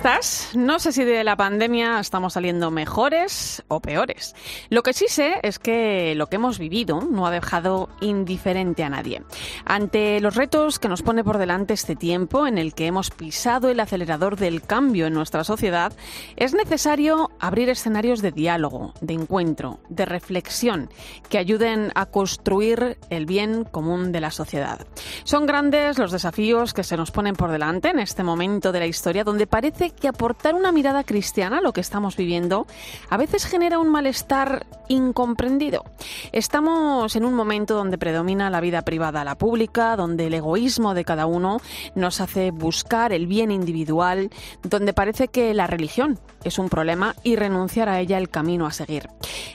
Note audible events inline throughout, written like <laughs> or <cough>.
Estás? No sé si de la pandemia estamos saliendo mejores o peores. Lo que sí sé es que lo que hemos vivido no ha dejado indiferente a nadie. Ante los retos que nos pone por delante este tiempo en el que hemos pisado el acelerador del cambio en nuestra sociedad, es necesario abrir escenarios de diálogo, de encuentro, de reflexión que ayuden a construir el bien común de la sociedad. Son grandes los desafíos que se nos ponen por delante en este momento de la historia donde parece que aportar una mirada cristiana a lo que estamos viviendo a veces genera un malestar incomprendido. Estamos en un momento donde predomina la vida privada a la pública, donde el egoísmo de cada uno nos hace buscar el bien individual, donde parece que la religión es un problema y renunciar a ella el camino a seguir.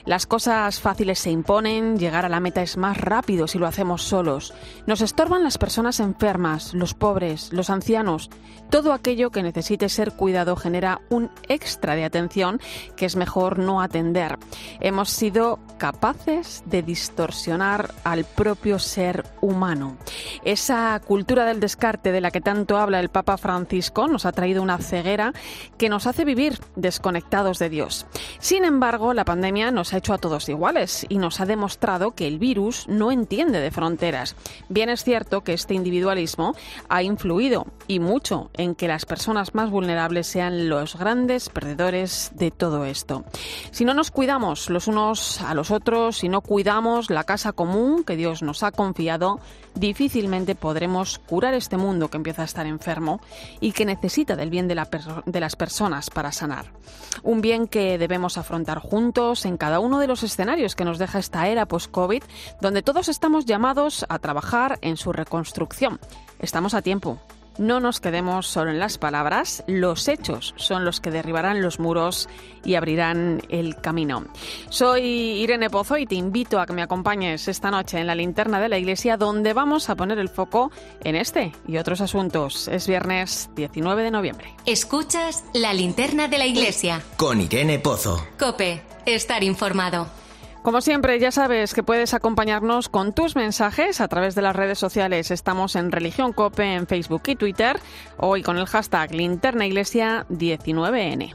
Las cosas fáciles se imponen, llegar a la meta es más rápido si lo hacemos solos. Nos estorban las personas enfermas, los pobres, los ancianos. Todo aquello que necesite ser cuidado genera un extra de atención que es mejor no atender. Hemos sido capaces de distorsionar al propio ser humano. Esa cultura del descarte de la que tanto habla el Papa Francisco nos ha traído una ceguera que nos hace vivir desconectados de Dios. Sin embargo, la pandemia nos ha hecho a todos iguales y nos ha demostrado que el virus no entiende de fronteras. Bien es cierto que este individualismo ha influido y mucho en que las personas más vulnerables sean los grandes perdedores de todo esto. Si no nos cuidamos los unos a los otros, si no cuidamos la casa común que Dios nos ha confiado, difícilmente podremos curar este mundo que empieza a estar enfermo y que necesita del bien de, de las personas para sanar. Un bien que debemos afrontar juntos en cada uno de los escenarios que nos deja esta era post-COVID, donde todos estamos llamados a trabajar en su reconstrucción. Estamos a tiempo. No nos quedemos solo en las palabras, los hechos son los que derribarán los muros y abrirán el camino. Soy Irene Pozo y te invito a que me acompañes esta noche en la linterna de la iglesia donde vamos a poner el foco en este y otros asuntos. Es viernes 19 de noviembre. Escuchas la linterna de la iglesia. Con Irene Pozo. Cope, estar informado. Como siempre, ya sabes que puedes acompañarnos con tus mensajes a través de las redes sociales. Estamos en Religión Cope en Facebook y Twitter, hoy con el hashtag Linterna Iglesia 19N.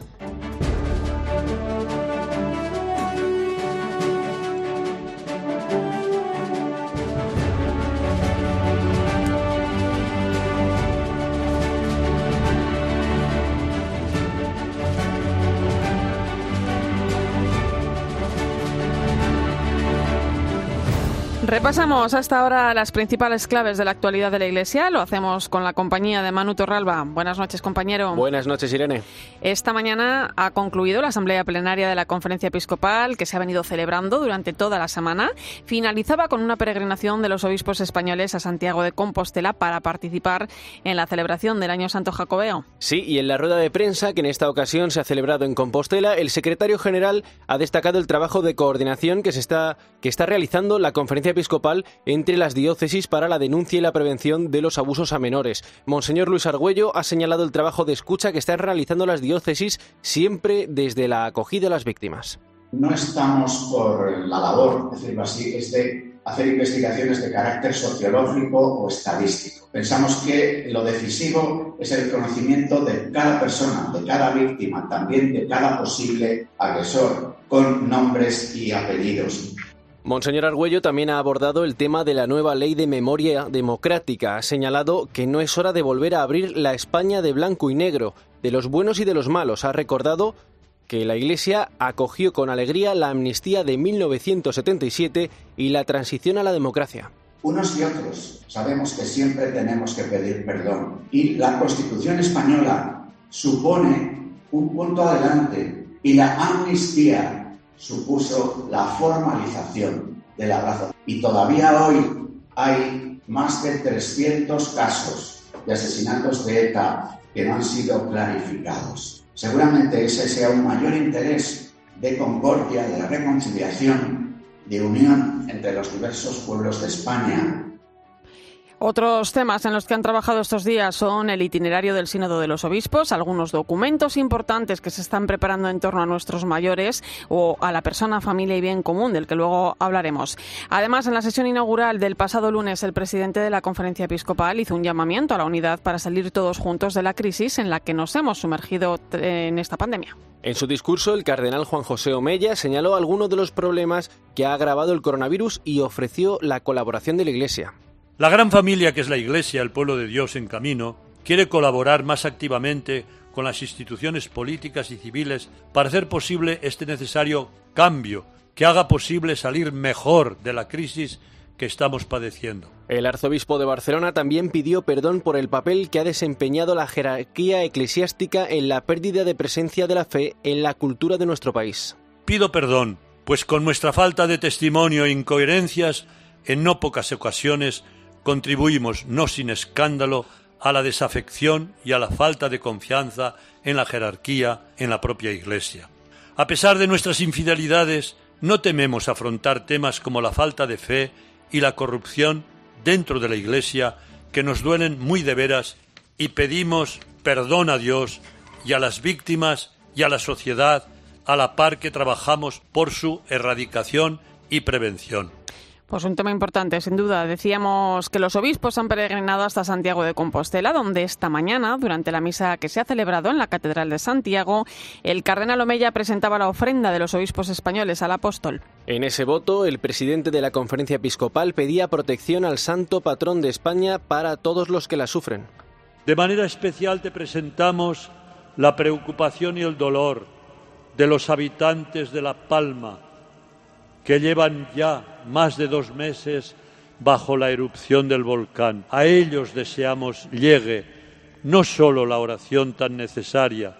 Repasamos hasta ahora las principales claves de la actualidad de la Iglesia. Lo hacemos con la compañía de Manu Torralba. Buenas noches, compañero. Buenas noches, Irene. Esta mañana ha concluido la asamblea plenaria de la Conferencia Episcopal que se ha venido celebrando durante toda la semana. Finalizaba con una peregrinación de los obispos españoles a Santiago de Compostela para participar en la celebración del Año Santo Jacobeo. Sí, y en la rueda de prensa que en esta ocasión se ha celebrado en Compostela, el secretario general ha destacado el trabajo de coordinación que se está que está realizando la Conferencia Episcopal entre las diócesis para la denuncia y la prevención de los abusos a menores. Monseñor Luis Argüello ha señalado el trabajo de escucha que están realizando las diócesis siempre desde la acogida a las víctimas. No estamos por la labor, decirlo así, es de hacer investigaciones de carácter sociológico o estadístico. Pensamos que lo decisivo es el conocimiento de cada persona, de cada víctima, también de cada posible agresor, con nombres y apellidos. Monseñor Argüello también ha abordado el tema de la nueva ley de memoria democrática. Ha señalado que no es hora de volver a abrir la España de blanco y negro, de los buenos y de los malos. Ha recordado que la Iglesia acogió con alegría la amnistía de 1977 y la transición a la democracia. Unos y otros sabemos que siempre tenemos que pedir perdón y la Constitución española supone un punto adelante y la amnistía supuso la formalización del abrazo. Y todavía hoy hay más de 300 casos de asesinatos de ETA que no han sido clarificados. Seguramente ese sea un mayor interés de concordia, de reconciliación, de unión entre los diversos pueblos de España otros temas en los que han trabajado estos días son el itinerario del Sínodo de los Obispos, algunos documentos importantes que se están preparando en torno a nuestros mayores o a la persona, familia y bien común, del que luego hablaremos. Además, en la sesión inaugural del pasado lunes, el presidente de la Conferencia Episcopal hizo un llamamiento a la unidad para salir todos juntos de la crisis en la que nos hemos sumergido en esta pandemia. En su discurso, el cardenal Juan José Omella señaló algunos de los problemas que ha agravado el coronavirus y ofreció la colaboración de la Iglesia. La gran familia que es la Iglesia, el pueblo de Dios en camino, quiere colaborar más activamente con las instituciones políticas y civiles para hacer posible este necesario cambio que haga posible salir mejor de la crisis que estamos padeciendo. El arzobispo de Barcelona también pidió perdón por el papel que ha desempeñado la jerarquía eclesiástica en la pérdida de presencia de la fe en la cultura de nuestro país. Pido perdón, pues con nuestra falta de testimonio e incoherencias, en no pocas ocasiones contribuimos, no sin escándalo, a la desafección y a la falta de confianza en la jerarquía, en la propia Iglesia. A pesar de nuestras infidelidades, no tememos afrontar temas como la falta de fe y la corrupción dentro de la Iglesia que nos duelen muy de veras y pedimos perdón a Dios y a las víctimas y a la sociedad a la par que trabajamos por su erradicación y prevención. Pues un tema importante, sin duda. Decíamos que los obispos han peregrinado hasta Santiago de Compostela, donde esta mañana, durante la misa que se ha celebrado en la Catedral de Santiago, el cardenal Omeya presentaba la ofrenda de los obispos españoles al apóstol. En ese voto, el presidente de la conferencia episcopal pedía protección al santo patrón de España para todos los que la sufren. De manera especial te presentamos la preocupación y el dolor de los habitantes de La Palma, que llevan ya más de dos meses bajo la erupción del volcán. A ellos deseamos llegue no solo la oración tan necesaria,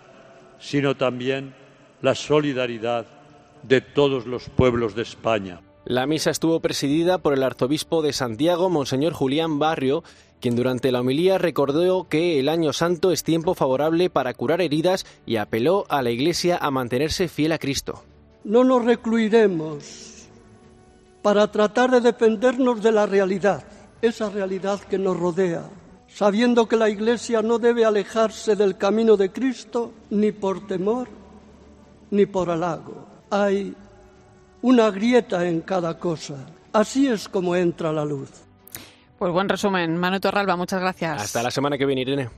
sino también la solidaridad de todos los pueblos de España. La misa estuvo presidida por el arzobispo de Santiago, Monseñor Julián Barrio, quien durante la homilía recordó que el año santo es tiempo favorable para curar heridas y apeló a la Iglesia a mantenerse fiel a Cristo. No nos recluiremos para tratar de defendernos de la realidad, esa realidad que nos rodea, sabiendo que la Iglesia no debe alejarse del camino de Cristo ni por temor ni por halago. Hay una grieta en cada cosa. Así es como entra la luz. Pues buen resumen. Manu Torralba, muchas gracias. Hasta la semana que viene, Irene.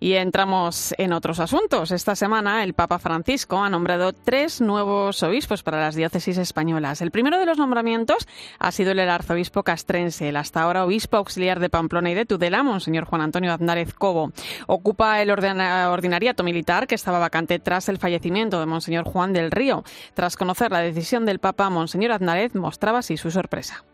Y entramos en otros asuntos. Esta semana el Papa Francisco ha nombrado tres nuevos obispos para las diócesis españolas. El primero de los nombramientos ha sido el arzobispo castrense, el hasta ahora obispo auxiliar de Pamplona y de Tudela, Monseñor Juan Antonio Aznárez Cobo. Ocupa el ordinariato militar que estaba vacante tras el fallecimiento de Monseñor Juan del Río. Tras conocer la decisión del Papa, Monseñor Aznárez mostraba así su sorpresa.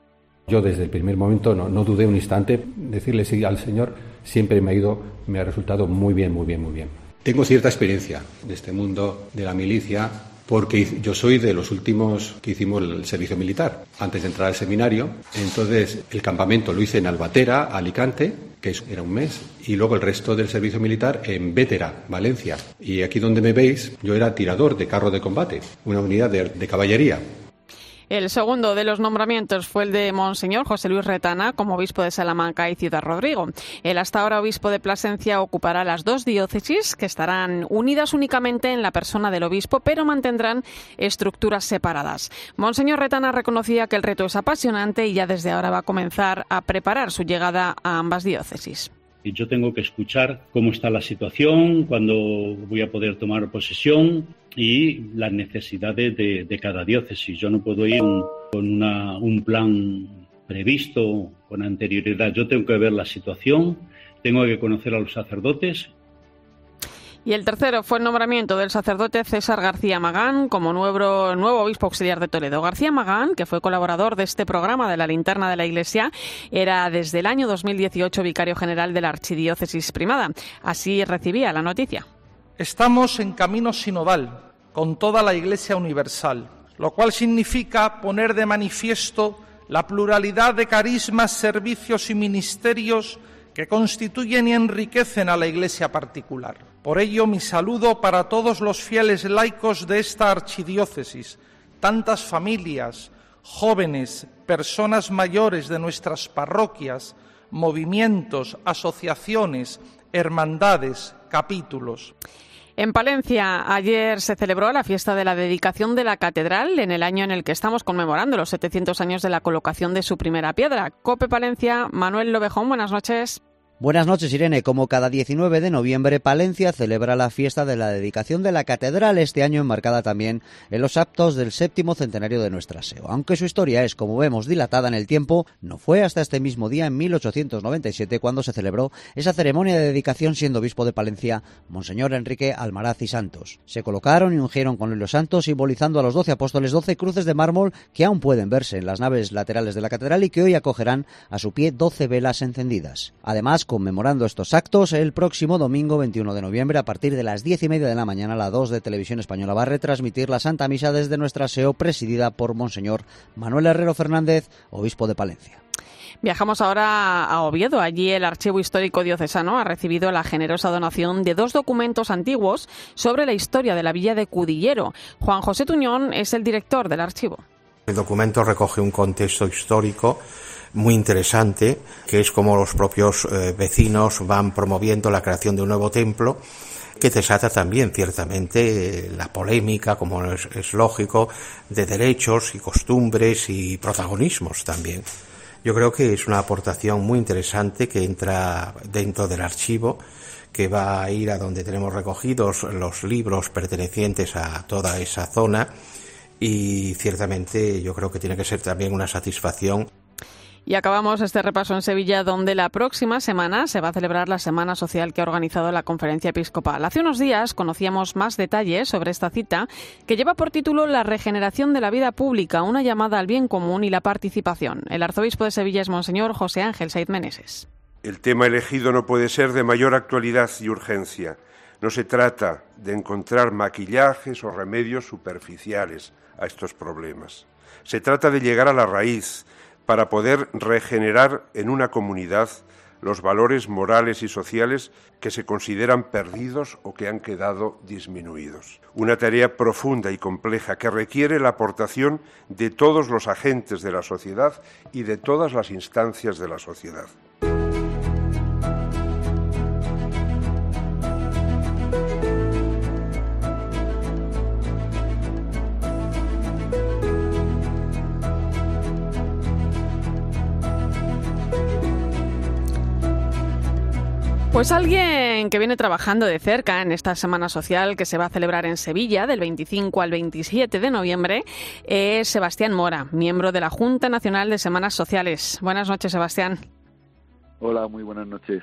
Yo desde el primer momento no, no dudé un instante, decirle sí al Señor siempre me ha ido, me ha resultado muy bien, muy bien, muy bien. Tengo cierta experiencia de este mundo de la milicia porque yo soy de los últimos que hicimos el servicio militar antes de entrar al seminario. Entonces el campamento lo hice en Albatera, Alicante, que era un mes, y luego el resto del servicio militar en Vétera, Valencia. Y aquí donde me veis, yo era tirador de carro de combate, una unidad de caballería. El segundo de los nombramientos fue el de Monseñor José Luis Retana como obispo de Salamanca y Ciudad Rodrigo. El hasta ahora obispo de Plasencia ocupará las dos diócesis que estarán unidas únicamente en la persona del obispo, pero mantendrán estructuras separadas. Monseñor Retana reconocía que el reto es apasionante y ya desde ahora va a comenzar a preparar su llegada a ambas diócesis. Y yo tengo que escuchar cómo está la situación, cuándo voy a poder tomar posesión y las necesidades de, cada diócesis. Yo no puedo ir con un plan previsto con anterioridad. Yo tengo que ver la situación, tengo que conocer a los sacerdotes y el tercero fue el nombramiento del sacerdote César García Magán como nuevo, nuevo obispo auxiliar de Toledo. García Magán, que fue colaborador de este programa de la linterna de la Iglesia, era desde el año 2018 vicario general de la Archidiócesis Primada. Así recibía la noticia. Estamos en camino sinodal con toda la Iglesia universal, lo cual significa poner de manifiesto la pluralidad de carismas, servicios y ministerios que constituyen y enriquecen a la Iglesia particular. Por ello, mi saludo para todos los fieles laicos de esta archidiócesis, tantas familias, jóvenes, personas mayores de nuestras parroquias, movimientos, asociaciones, hermandades, capítulos. En Palencia, ayer se celebró la fiesta de la dedicación de la catedral en el año en el que estamos conmemorando los 700 años de la colocación de su primera piedra. Cope Palencia, Manuel Lobejón, buenas noches. Buenas noches, Irene. Como cada 19 de noviembre, Palencia celebra la fiesta de la dedicación de la catedral, este año enmarcada también en los actos del séptimo centenario de nuestra SEO. Aunque su historia es, como vemos, dilatada en el tiempo, no fue hasta este mismo día, en 1897, cuando se celebró esa ceremonia de dedicación siendo obispo de Palencia, Monseñor Enrique Almaraz y Santos. Se colocaron y ungieron con los santos, simbolizando a los doce apóstoles doce cruces de mármol que aún pueden verse en las naves laterales de la catedral y que hoy acogerán a su pie doce velas encendidas. Además, conmemorando estos actos, el próximo domingo 21 de noviembre, a partir de las diez y media de la mañana, la 2 de Televisión Española va a retransmitir la Santa Misa desde nuestra SEO, presidida por Monseñor Manuel Herrero Fernández, obispo de Palencia. Viajamos ahora a Oviedo. Allí el Archivo Histórico Diocesano ha recibido la generosa donación de dos documentos antiguos sobre la historia de la villa de Cudillero. Juan José Tuñón es el director del archivo. El documento recoge un contexto histórico muy interesante, que es como los propios eh, vecinos van promoviendo la creación de un nuevo templo que desata también ciertamente la polémica, como es, es, lógico, de derechos y costumbres y protagonismos también. Yo creo que es una aportación muy interesante que entra dentro del archivo, que va a ir a donde tenemos recogidos los libros pertenecientes a toda esa zona y ciertamente yo creo que tiene que ser también una satisfacción y acabamos este repaso en Sevilla, donde la próxima semana se va a celebrar la Semana Social que ha organizado la Conferencia Episcopal. Hace unos días conocíamos más detalles sobre esta cita, que lleva por título La regeneración de la vida pública, una llamada al bien común y la participación. El arzobispo de Sevilla es Monseñor José Ángel Said Meneses. El tema elegido no puede ser de mayor actualidad y urgencia. No se trata de encontrar maquillajes o remedios superficiales a estos problemas. Se trata de llegar a la raíz, para poder regenerar en una comunidad los valores morales y sociales que se consideran perdidos o que han quedado disminuidos. Una tarea profunda y compleja que requiere la aportación de todos los agentes de la sociedad y de todas las instancias de la sociedad. Pues alguien que viene trabajando de cerca en esta Semana Social que se va a celebrar en Sevilla del 25 al 27 de noviembre es Sebastián Mora, miembro de la Junta Nacional de Semanas Sociales. Buenas noches, Sebastián. Hola, muy buenas noches.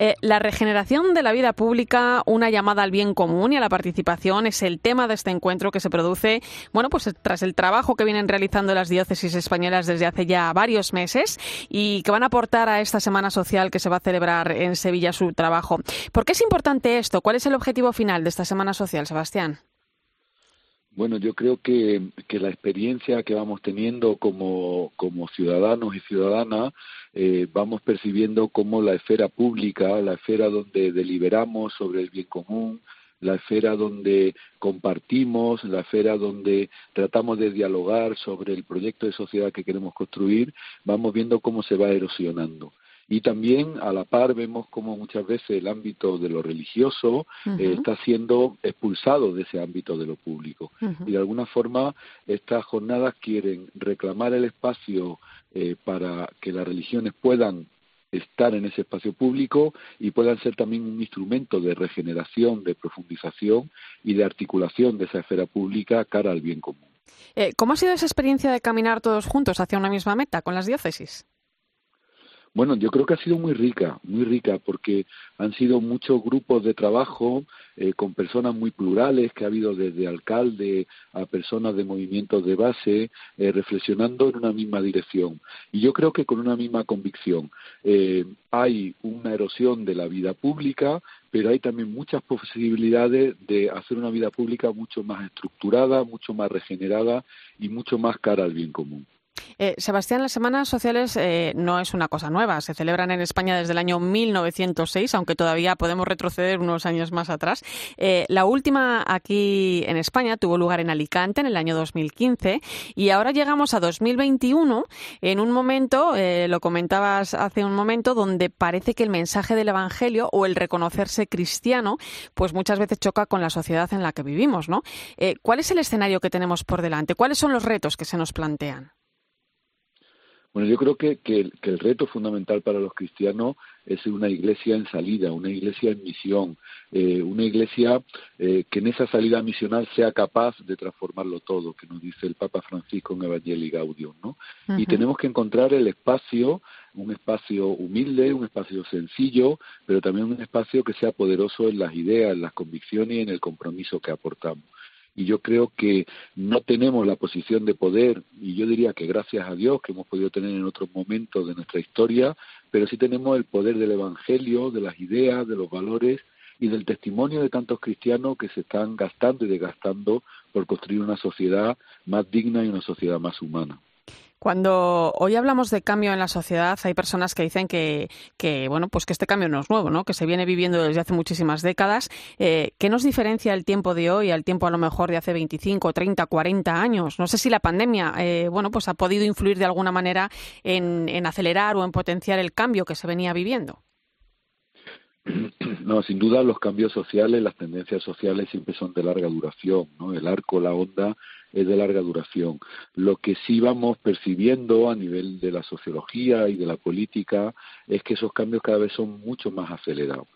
Eh, la regeneración de la vida pública, una llamada al bien común y a la participación es el tema de este encuentro que se produce, bueno, pues tras el trabajo que vienen realizando las diócesis españolas desde hace ya varios meses y que van a aportar a esta semana social que se va a celebrar en Sevilla su trabajo. ¿Por qué es importante esto? ¿Cuál es el objetivo final de esta semana social, Sebastián? Bueno, yo creo que, que la experiencia que vamos teniendo como, como ciudadanos y ciudadanas eh, vamos percibiendo cómo la esfera pública, la esfera donde deliberamos sobre el bien común, la esfera donde compartimos, la esfera donde tratamos de dialogar sobre el proyecto de sociedad que queremos construir, vamos viendo cómo se va erosionando. Y también a la par vemos cómo muchas veces el ámbito de lo religioso eh, está siendo expulsado de ese ámbito de lo público. Y de alguna forma estas jornadas quieren reclamar el espacio eh, para que las religiones puedan estar en ese espacio público y puedan ser también un instrumento de regeneración, de profundización y de articulación de esa esfera pública cara al bien común. Eh, ¿Cómo ha sido esa experiencia de caminar todos juntos hacia una misma meta con las diócesis? Bueno, yo creo que ha sido muy rica, muy rica, porque han sido muchos grupos de trabajo eh, con personas muy plurales, que ha habido desde alcalde a personas de movimientos de base, eh, reflexionando en una misma dirección. Y yo creo que con una misma convicción. Eh, hay una erosión de la vida pública, pero hay también muchas posibilidades de hacer una vida pública mucho más estructurada, mucho más regenerada y mucho más cara al bien común. Eh, Sebastián, las semanas sociales eh, no es una cosa nueva. Se celebran en España desde el año 1906, aunque todavía podemos retroceder unos años más atrás. Eh, la última aquí en España tuvo lugar en Alicante en el año 2015 y ahora llegamos a 2021 en un momento, lo comentabas hace un momento, donde parece que el mensaje del Evangelio o el reconocerse cristiano, pues muchas veces choca con la sociedad en la que vivimos, ¿no? ¿Cuál es el escenario que tenemos por delante? ¿Cuáles son los retos que se nos plantean? Bueno, yo creo que, que, el, reto fundamental para los cristianos es una iglesia en salida, una iglesia en misión, eh, una iglesia eh, que en esa salida misional sea capaz de transformarlo todo, que nos dice el Papa Francisco en Evangelii Gaudium, ¿no? Y tenemos que encontrar el espacio, un espacio humilde, un espacio sencillo, pero también un espacio que sea poderoso en las ideas, en las convicciones y en el compromiso que aportamos y yo creo que no tenemos la posición de poder, y yo diría que gracias a Dios que hemos podido tener en otros momentos de nuestra historia, pero sí tenemos el poder del Evangelio, de las ideas, de los valores y del testimonio de tantos cristianos que se están gastando y desgastando por construir una sociedad más digna y una sociedad más humana. Cuando hoy hablamos de cambio en la sociedad, hay personas que dicen que, bueno, pues que este cambio no es nuevo, ¿no? Que se viene viviendo desde hace muchísimas décadas. Eh, ¿Qué nos diferencia el tiempo de hoy al tiempo a lo mejor de hace 25, 30, 40 años? No sé si la pandemia, eh, bueno, pues ha podido influir de alguna manera en, en acelerar o en potenciar el cambio que se venía viviendo. <clears throat> No, sin duda los cambios sociales, las tendencias sociales siempre son de larga duración, ¿no? El arco, la onda es de larga duración. Lo que sí vamos percibiendo a nivel de la sociología y de la política es que esos cambios cada vez son mucho más acelerados.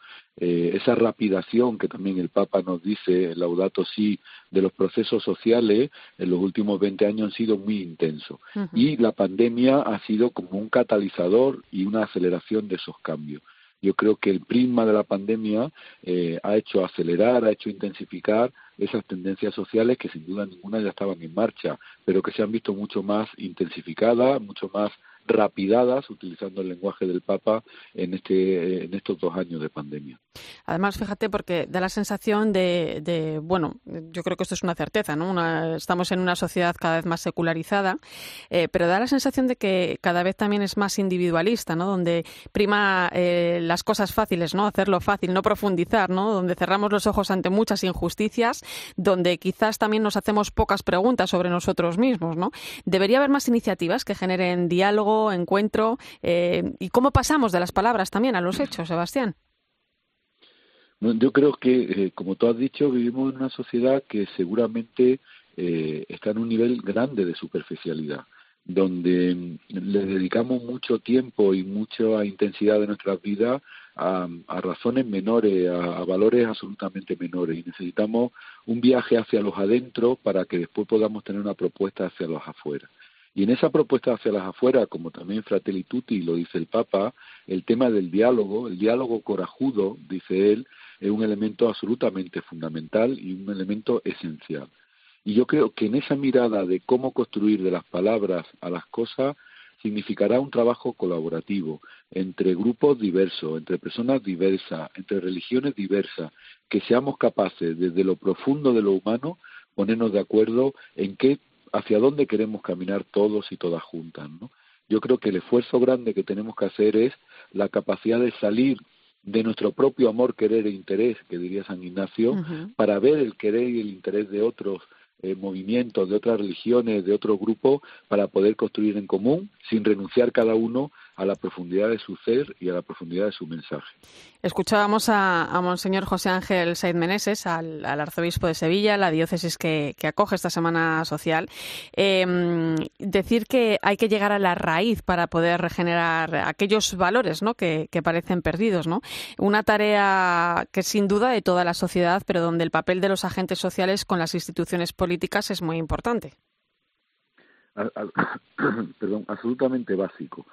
Eh, esa rapidación que también el Papa nos dice, el Laudato Si, de los procesos sociales en los últimos 20 años han sido muy intensos. Y la pandemia ha sido como un catalizador y una aceleración de esos cambios. Yo creo que el prisma de la pandemia eh, ha hecho acelerar, ha hecho intensificar esas tendencias sociales que sin duda ninguna ya estaban en marcha, pero que se han visto mucho más intensificadas, mucho más rapidadas, utilizando el lenguaje del Papa en, este, en estos dos años de pandemia. Además, fíjate, porque da la sensación de, bueno, yo creo que esto es una certeza, ¿no? estamos en una sociedad cada vez más secularizada, eh, pero da la sensación de que cada vez también es más individualista, ¿no? Donde prima eh, las cosas fáciles, ¿no? Hacerlo fácil, no profundizar, ¿no? Donde cerramos los ojos ante muchas injusticias, donde quizás también nos hacemos pocas preguntas sobre nosotros mismos, ¿no? Debería haber más iniciativas que generen diálogo, encuentro. Eh, ¿Y cómo pasamos de las palabras también a los hechos, Sebastián? Yo creo que, eh, como tú has dicho, vivimos en una sociedad que seguramente eh, está en un nivel grande de superficialidad, donde mm, le dedicamos mucho tiempo y mucha intensidad de nuestras vidas a, razones menores, a, valores absolutamente menores, y necesitamos un viaje hacia los adentro para que después podamos tener una propuesta hacia los afuera. Y en esa propuesta hacia las afueras, como también Fratelli Tutti lo dice el Papa, el tema del diálogo, el diálogo corajudo, dice él, es un elemento absolutamente fundamental y un elemento esencial. Y yo creo que en esa mirada de cómo construir de las palabras a las cosas, significará un trabajo colaborativo entre grupos diversos, entre personas diversas, entre religiones diversas, que seamos capaces desde lo profundo de lo humano ponernos de acuerdo en qué hacia dónde queremos caminar todos y todas juntas. ¿no? Yo creo que el esfuerzo grande que tenemos que hacer es la capacidad de salir de nuestro propio amor, querer e interés, que diría San Ignacio, para ver el querer y el interés de otros eh, movimientos, de otras religiones, de otros grupos, para poder construir en común, sin renunciar cada uno a la profundidad de su ser y a la profundidad de su mensaje. Escuchábamos a, Monseñor José Ángel Said Meneses, al, arzobispo de Sevilla, la diócesis que, acoge esta Semana Social, em, decir que hay que llegar a la raíz para poder regenerar aquellos valores ¿no? que, parecen perdidos. ¿no? Una tarea que sin duda de toda la sociedad, pero donde el papel de los agentes sociales con las instituciones políticas es muy importante. <coughs> perdón, absolutamente básico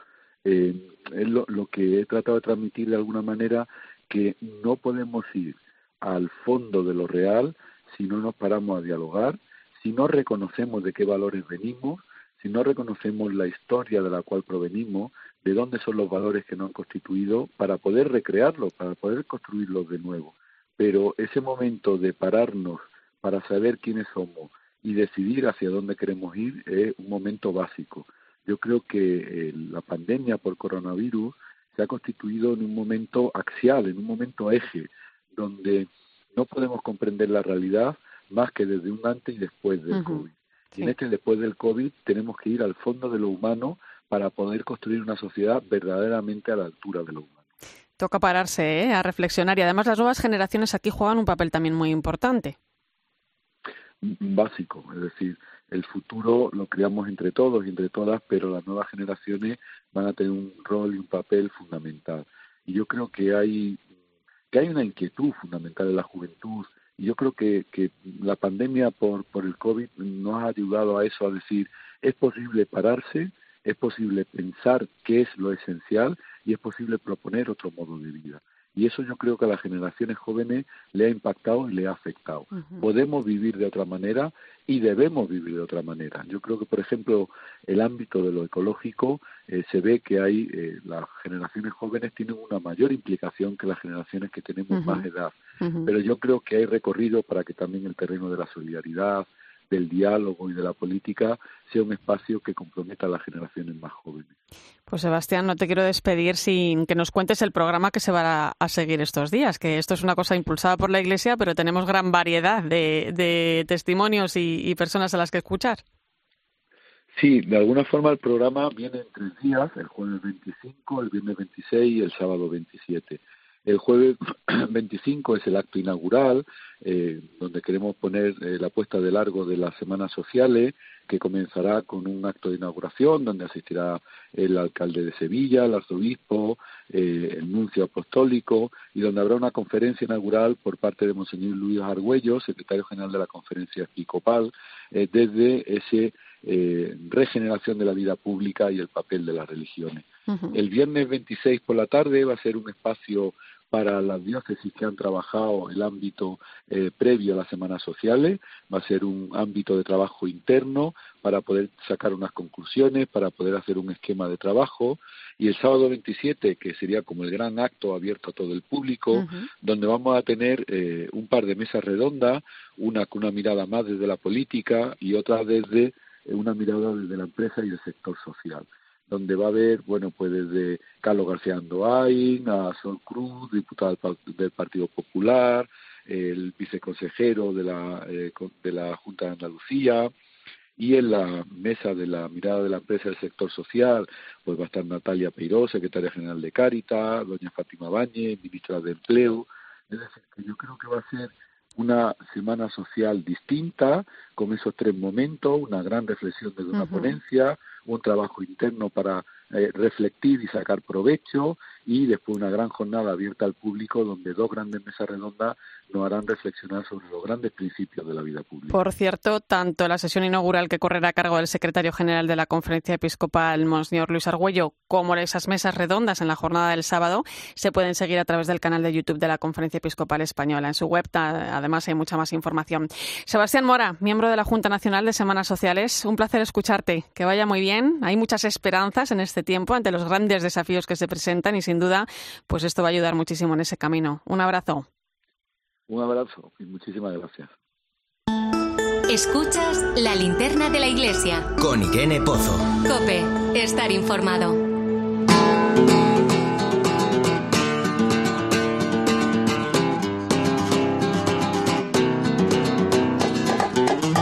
eh, es lo, que he tratado de transmitir de alguna manera que no podemos ir al fondo de lo real si no nos paramos a dialogar, si no reconocemos de qué valores venimos, si no reconocemos la historia de la cual provenimos, de dónde son los valores que nos han constituido, para poder recrearlos, para poder construirlos de nuevo. Pero ese momento de pararnos para saber quiénes somos y decidir hacia dónde queremos ir es un momento básico. Yo creo que eh, la pandemia por coronavirus se ha constituido en un momento axial, en un momento eje, donde no podemos comprender la realidad más que desde un antes y después del COVID. Y en este después del COVID tenemos que ir al fondo de lo humano para poder construir una sociedad verdaderamente a la altura de lo humano. Toca pararse ¿eh? a reflexionar y además las nuevas generaciones aquí juegan un papel también muy importante. Básico, es decir, el futuro lo creamos entre todos y entre todas, pero las nuevas generaciones van a tener un rol y un papel fundamental. Y yo creo que hay que hay una inquietud fundamental en la juventud y yo creo que, que la pandemia por, por el COVID nos ha ayudado a eso, a decir, es posible pararse, es posible pensar qué es lo esencial y es posible proponer otro modo de vida. Y eso yo creo que a las generaciones jóvenes le ha impactado y le ha afectado. Podemos vivir de otra manera y debemos vivir de otra manera. Yo creo que, por ejemplo, el ámbito de lo ecológico eh, se ve que hay eh, las generaciones jóvenes tienen una mayor implicación que las generaciones que tenemos más edad. Pero yo creo que hay recorrido para que también el terreno de la solidaridad, del diálogo y de la política sea un espacio que comprometa a las generaciones más jóvenes. Pues Sebastián, no te quiero despedir sin que nos cuentes el programa que se va a, seguir estos días, que esto es una cosa impulsada por la Iglesia, pero tenemos gran variedad de, testimonios y, y personas a las que escuchar. Sí, de alguna forma el programa viene en tres días, el jueves 25, el viernes 26 y el sábado 27. El jueves <clears throat> 25 es el acto inaugural, eh, donde queremos poner eh, la puesta de largo de las semanas sociales, que comenzará con un acto de inauguración, donde asistirá el alcalde de Sevilla, el arzobispo, eh, el nuncio apostólico, y donde habrá una conferencia inaugural por parte de Monseñor Luis Argüello, secretario general de la Conferencia Episcopal, desde ese regeneración de la vida pública y el papel de las religiones. El viernes 26 por la tarde va a ser un espacio para las diócesis que han trabajado el ámbito eh, previo a las semanas sociales. Va a ser un ámbito de trabajo interno para poder sacar unas conclusiones, para poder hacer un esquema de trabajo. Y el sábado 27, que sería como el gran acto abierto a todo el público, donde vamos a tener eh, un par de mesas redondas, una con una mirada más desde la política y otra desde eh, una mirada desde la empresa y el sector social donde va a haber, bueno, pues desde Carlos García Andoain a Sol Cruz, diputado del Partido Popular, el viceconsejero de la, eh, de la Junta de Andalucía, y en la mesa de la mirada de la empresa del sector social, pues va a estar Natalia Peiró, secretaria general de Cáritas, doña Fátima Báñez, ministra de Empleo. Es decir, que yo creo que va a ser una semana social distinta, con esos tres momentos, una gran reflexión desde una ponencia, un trabajo interno para eh, reflectir y sacar provecho y después una gran jornada abierta al público donde dos grandes mesas redondas harán reflexionar sobre los grandes principios de la vida pública. Por cierto, tanto la sesión inaugural que correrá a cargo del secretario general de la Conferencia Episcopal, Monseñor Luis Argüello, como esas mesas redondas en la jornada del sábado, se pueden seguir a través del canal de YouTube de la Conferencia Episcopal Española. En su web, además, hay mucha más información. Sebastián Mora, miembro de la Junta Nacional de Semanas Sociales, un placer escucharte. Que vaya muy bien. Hay muchas esperanzas en este tiempo ante los grandes desafíos que se presentan y sin duda, pues esto va a ayudar muchísimo en ese camino. Un abrazo. Un abrazo y muchísimas gracias. Escuchas la linterna de la iglesia. Con Irene Pozo. Cope, estar informado.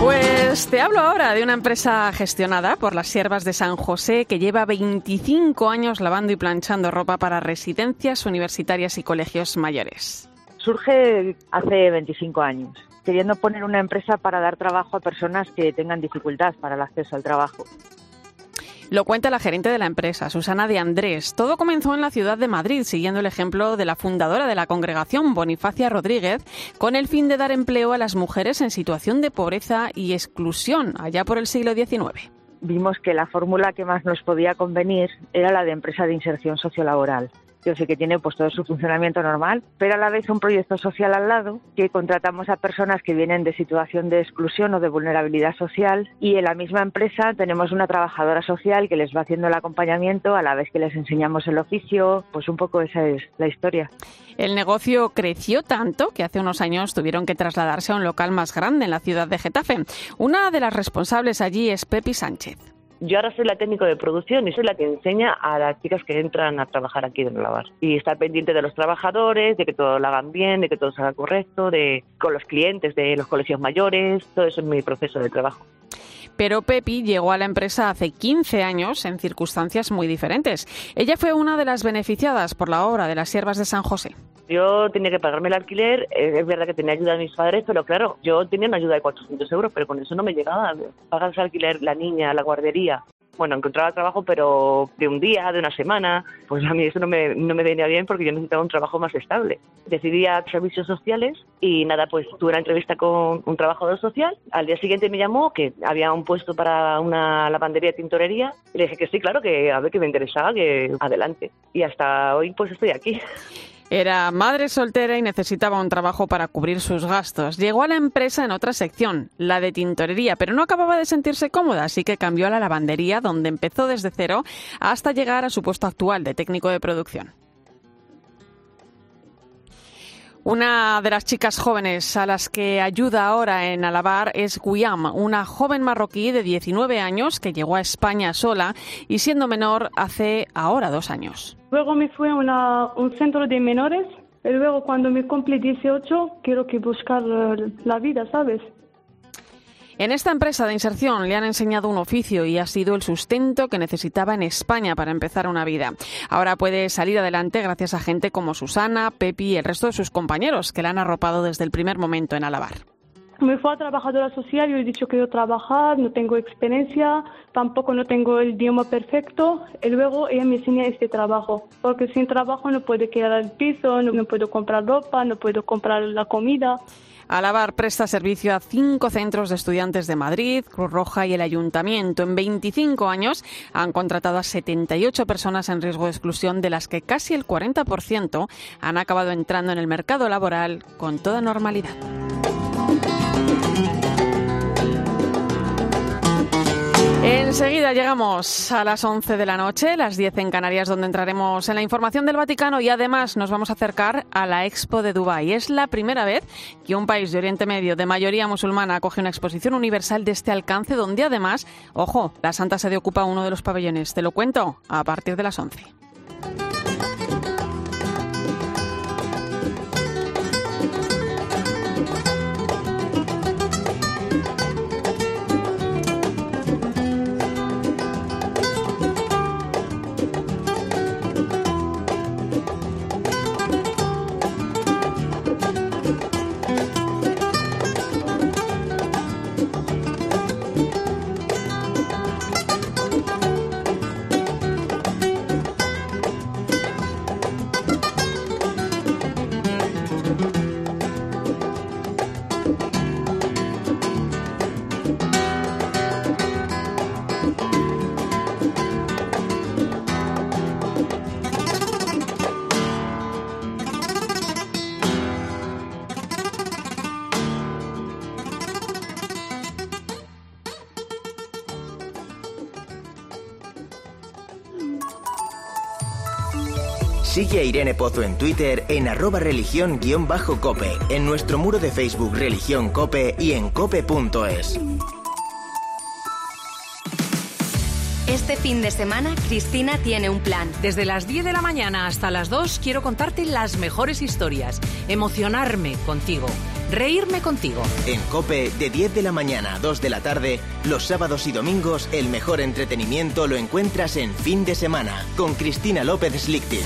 Pues te hablo ahora de una empresa gestionada por las siervas de San José que lleva 25 años lavando y planchando ropa para residencias universitarias y colegios mayores. Surge hace 25 años, queriendo poner una empresa para dar trabajo a personas que tengan dificultad para el acceso al trabajo. Lo cuenta la gerente de la empresa, Susana de Andrés. Todo comenzó en la ciudad de Madrid, siguiendo el ejemplo de la fundadora de la congregación, Bonifacia Rodríguez, con el fin de dar empleo a las mujeres en situación de pobreza y exclusión allá por el siglo XIX. Vimos que la fórmula que más nos podía convenir era la de empresa de inserción sociolaboral yo sé que tiene pues todo su funcionamiento normal, pero a la vez un proyecto social al lado que contratamos a personas que vienen de situación de exclusión o de vulnerabilidad social y en la misma empresa tenemos una trabajadora social que les va haciendo el acompañamiento a la vez que les enseñamos el oficio, pues un poco esa es la historia. El negocio creció tanto que hace unos años tuvieron que trasladarse a un local más grande en la ciudad de Getafe. Una de las responsables allí es Pepi Sánchez Yo ahora soy la técnico de producción y soy la que enseña a las chicas que entran a trabajar aquí en Lavar. Y estar pendiente de los trabajadores, de que todo lo hagan bien, de que todo se haga correcto, de con los clientes de los colegios mayores, todo eso es mi proceso de trabajo. Pero Pepi llegó a la empresa hace 15 años en circunstancias muy diferentes. Ella fue una de las beneficiadas por la obra de las siervas de San José. Yo tenía que pagarme el alquiler, eh, es verdad que tenía ayuda de mis padres, pero claro, yo tenía una ayuda de 400 euros, pero con eso no me llegaba. Pagar el alquiler, la niña, la guardería, bueno, encontraba trabajo, pero de un día, de una semana, pues a mí eso no me, no me venía bien porque yo necesitaba un trabajo más estable. Decidí a servicios sociales y nada, pues tuve una entrevista con un trabajador social. Al día siguiente me llamó que había un puesto para una lavandería de tintorería. Y le dije que sí, claro, que a ver, que me interesaba, que adelante. Y hasta hoy pues estoy aquí. Era madre soltera y necesitaba un trabajo para cubrir sus gastos. Llegó a la empresa en otra sección, la de tintorería, pero no acababa de sentirse cómoda, así que cambió a la lavandería, donde empezó desde cero hasta llegar a su puesto actual de técnico de producción. Una de las chicas jóvenes a las que ayuda ahora en Alabar es Guiam, una joven marroquí de 19 años que llegó a España sola y siendo menor hace ahora dos años. Luego me fui a un centro de menores y luego cuando me cumplí 18 quiero que buscar eh, la vida, ¿sabes? En esta empresa de inserción le han enseñado un oficio y ha sido el sustento que necesitaba en España para empezar una vida. Ahora puede salir adelante gracias a gente como Susana, Pepi y el resto de sus compañeros que la han arropado desde el primer momento en Alabar. Me fue a trabajadora social y he dicho que yo trabajar, no tengo experiencia, tampoco no tengo el idioma perfecto. Y luego ella me enseña este trabajo, porque sin trabajo no puedo quedar al piso, no puedo comprar ropa, no puedo comprar la comida. Alabar presta servicio a cinco centros de estudiantes de Madrid, Cruz Roja y el Ayuntamiento. En 25 años han contratado a 78 personas en riesgo de exclusión, de las que casi el 40% han acabado entrando en el mercado laboral con toda normalidad. Enseguida llegamos a las 11 de la noche, las 10 en Canarias, donde entraremos en la información del Vaticano y además nos vamos a acercar a la Expo de Dubái. Es la primera vez que un país de Oriente Medio de mayoría musulmana acoge una exposición universal de este alcance, donde además, ojo, la Santa Sede ocupa uno de los pabellones. Te lo cuento a partir de las 11. Sigue a Irene Pozo en Twitter en arroba religión-cope, en nuestro muro de Facebook Religión Cope y en cope.es. Este fin de semana, Cristina tiene un plan. Desde las 10 de la mañana hasta las 2 quiero contarte las mejores historias, emocionarme contigo, reírme contigo. En Cope, de 10 de la mañana a 2 de la tarde, los sábados y domingos, el mejor entretenimiento lo encuentras en fin de semana, con Cristina López Slichting.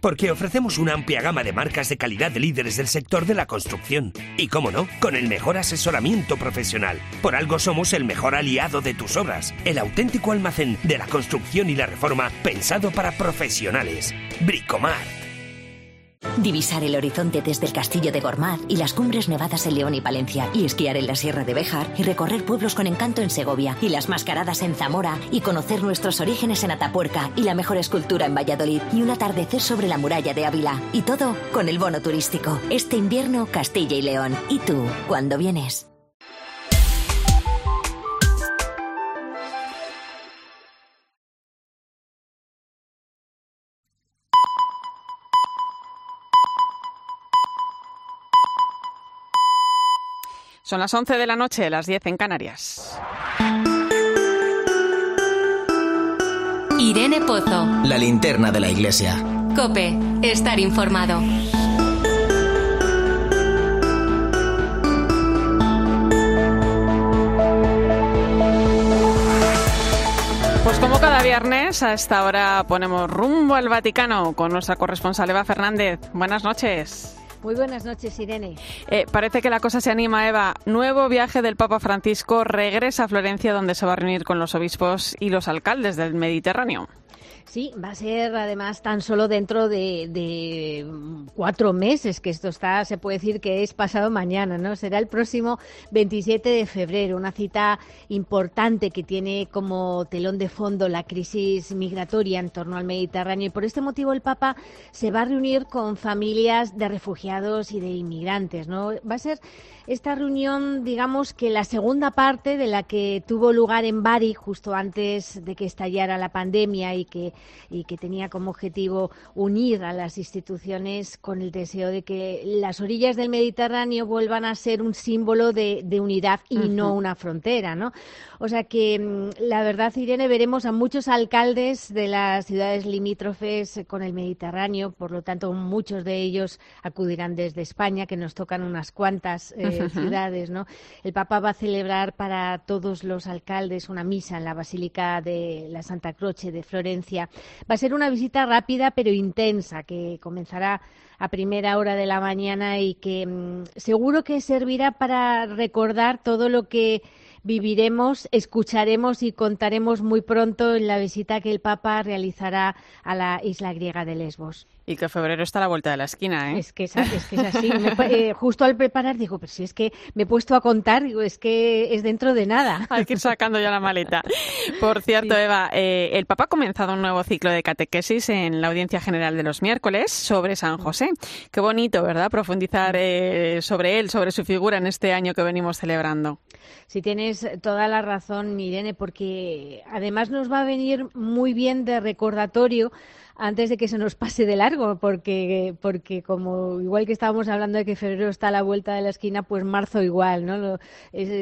porque ofrecemos una amplia gama de marcas de calidad de líderes del sector de la construcción. Y cómo no, con el mejor asesoramiento profesional. Por algo somos el mejor aliado de tus obras, el auténtico almacén de la construcción y la reforma pensado para profesionales. Bricomart. Divisar el horizonte desde el castillo de Gormaz y las cumbres nevadas en León y Palencia, y esquiar en la Sierra de Béjar y recorrer pueblos con encanto en Segovia y las mascaradas en Zamora y conocer nuestros orígenes en Atapuerca y la mejor escultura en Valladolid y un atardecer sobre la muralla de Ávila. Y todo con el bono turístico. Este invierno, Castilla y León. ¿Y tú, cuándo vienes? Son las 11 de la noche, las 10 en Canarias. Irene Pozo. La linterna de la iglesia. Cope, estar informado. Pues como cada viernes, a esta hora ponemos rumbo al Vaticano con nuestra corresponsal Eva Fernández. Buenas noches. Muy buenas noches, Irene. Eh, parece que la cosa se anima, Eva. Nuevo viaje del Papa Francisco regresa a Florencia, donde se va a reunir con los obispos y los alcaldes del Mediterráneo. Sí, va a ser además tan solo dentro de, cuatro meses, que esto está, se puede decir que es pasado mañana, ¿no? Será el próximo 27 de febrero, una cita importante que tiene como telón de fondo la crisis migratoria en torno al Mediterráneo y por este motivo el Papa se va a reunir con familias de refugiados y de inmigrantes, ¿no? Va a ser esta reunión, digamos que la segunda parte de la que tuvo lugar en Bari justo antes de que estallara la pandemia y que, y que tenía como objetivo unir a las instituciones con el deseo de que las orillas del Mediterráneo vuelvan a ser un símbolo de, unidad y no una frontera, ¿no? O sea que mm, la verdad, Irene, veremos a muchos alcaldes de las ciudades limítrofes con el Mediterráneo, por lo tanto muchos de ellos acudirán desde España, que nos tocan unas cuantas eh, ciudades, ¿no? El Papa va a celebrar para todos los alcaldes una misa en la Basílica de la Santa Croce de Florencia. Va a ser una visita rápida pero intensa que comenzará a primera hora de la mañana y que mm, seguro que servirá para recordar todo lo que viviremos, escucharemos y contaremos muy pronto en la visita que el Papa realizará a la isla griega de Lesbos. Y que febrero está a la vuelta de la esquina, ¿eh? Es que es, que es así. Eh, justo al preparar digo, pero si es que me he puesto a contar, digo, es que es dentro de nada. <laughs> Hay que ir sacando ya la maleta. Por cierto, Eva, eh, el Papa ha comenzado un nuevo ciclo de catequesis en la Audiencia General de los miércoles sobre San José. Qué bonito, ¿verdad? Profundizar eh, sobre él, sobre su figura en este año que venimos celebrando. Si tienes toda la razón, Irene, porque además nos va a venir muy bien de recordatorio antes de que se nos pase de largo, porque, porque como igual que estábamos hablando de que febrero está a la vuelta de la esquina, pues marzo igual, ¿no?